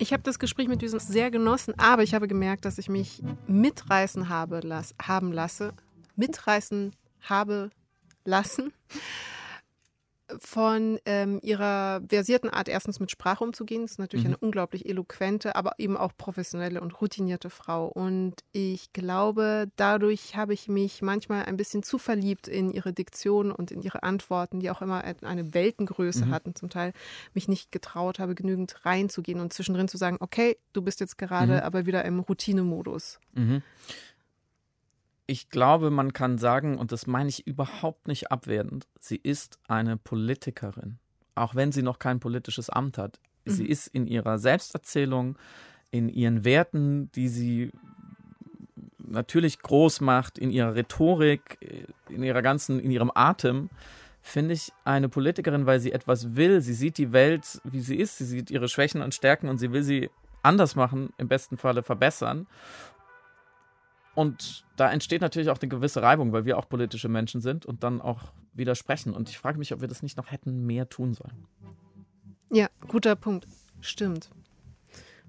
Ich habe das Gespräch mit diesem sehr genossen, aber ich habe gemerkt, dass ich mich mitreißen habe las haben lasse, mitreißen habe lassen von ähm, ihrer versierten Art, erstens mit Sprache umzugehen. Das ist natürlich eine unglaublich eloquente, aber eben auch professionelle und routinierte Frau. Und ich glaube, dadurch habe ich mich manchmal ein bisschen zu verliebt in ihre Diktion und in ihre Antworten, die auch immer eine Weltengröße hatten, zum Teil mich nicht getraut habe, genügend reinzugehen und zwischendrin zu sagen, okay, du bist jetzt gerade aber wieder im Routinemodus. Mhm. Ich glaube, man kann sagen, und das meine ich überhaupt nicht abwertend, sie ist eine Politikerin. Auch wenn sie noch kein politisches Amt hat. Sie ist in ihrer Selbsterzählung, in ihren Werten, die sie natürlich groß macht, in ihrer Rhetorik, in ihrer ganzen, in ihrem Atem, finde ich eine Politikerin, weil sie etwas will. Sie sieht die Welt, wie sie ist. Sie sieht ihre Schwächen und Stärken und sie will sie anders machen, im besten Falle verbessern. Und da entsteht natürlich auch eine gewisse Reibung, weil wir auch politische Menschen sind und dann auch widersprechen. Und ich frage mich, ob wir das nicht noch hätten mehr tun sollen. Ja, guter Punkt. Stimmt.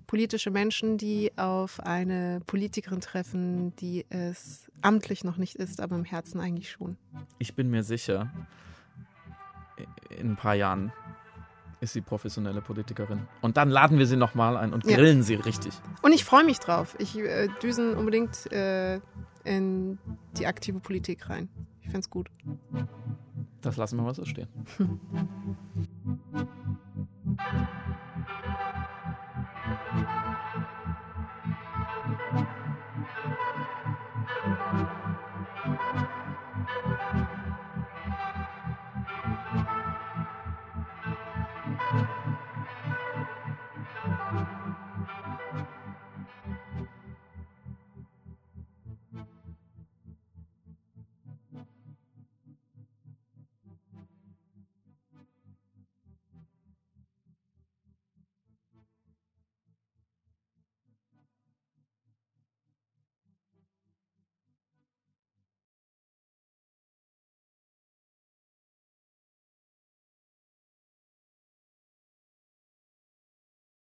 Politische Menschen, die auf eine Politikerin treffen, die es amtlich noch nicht ist, aber im Herzen eigentlich schon. Ich bin mir sicher, in ein paar Jahren ist sie professionelle Politikerin. Und dann laden wir sie nochmal ein und Ja. grillen sie richtig. Und ich freue mich drauf. Ich äh, düsen unbedingt äh, in die aktive Politik rein. Ich fände es gut. Das lassen wir mal so stehen.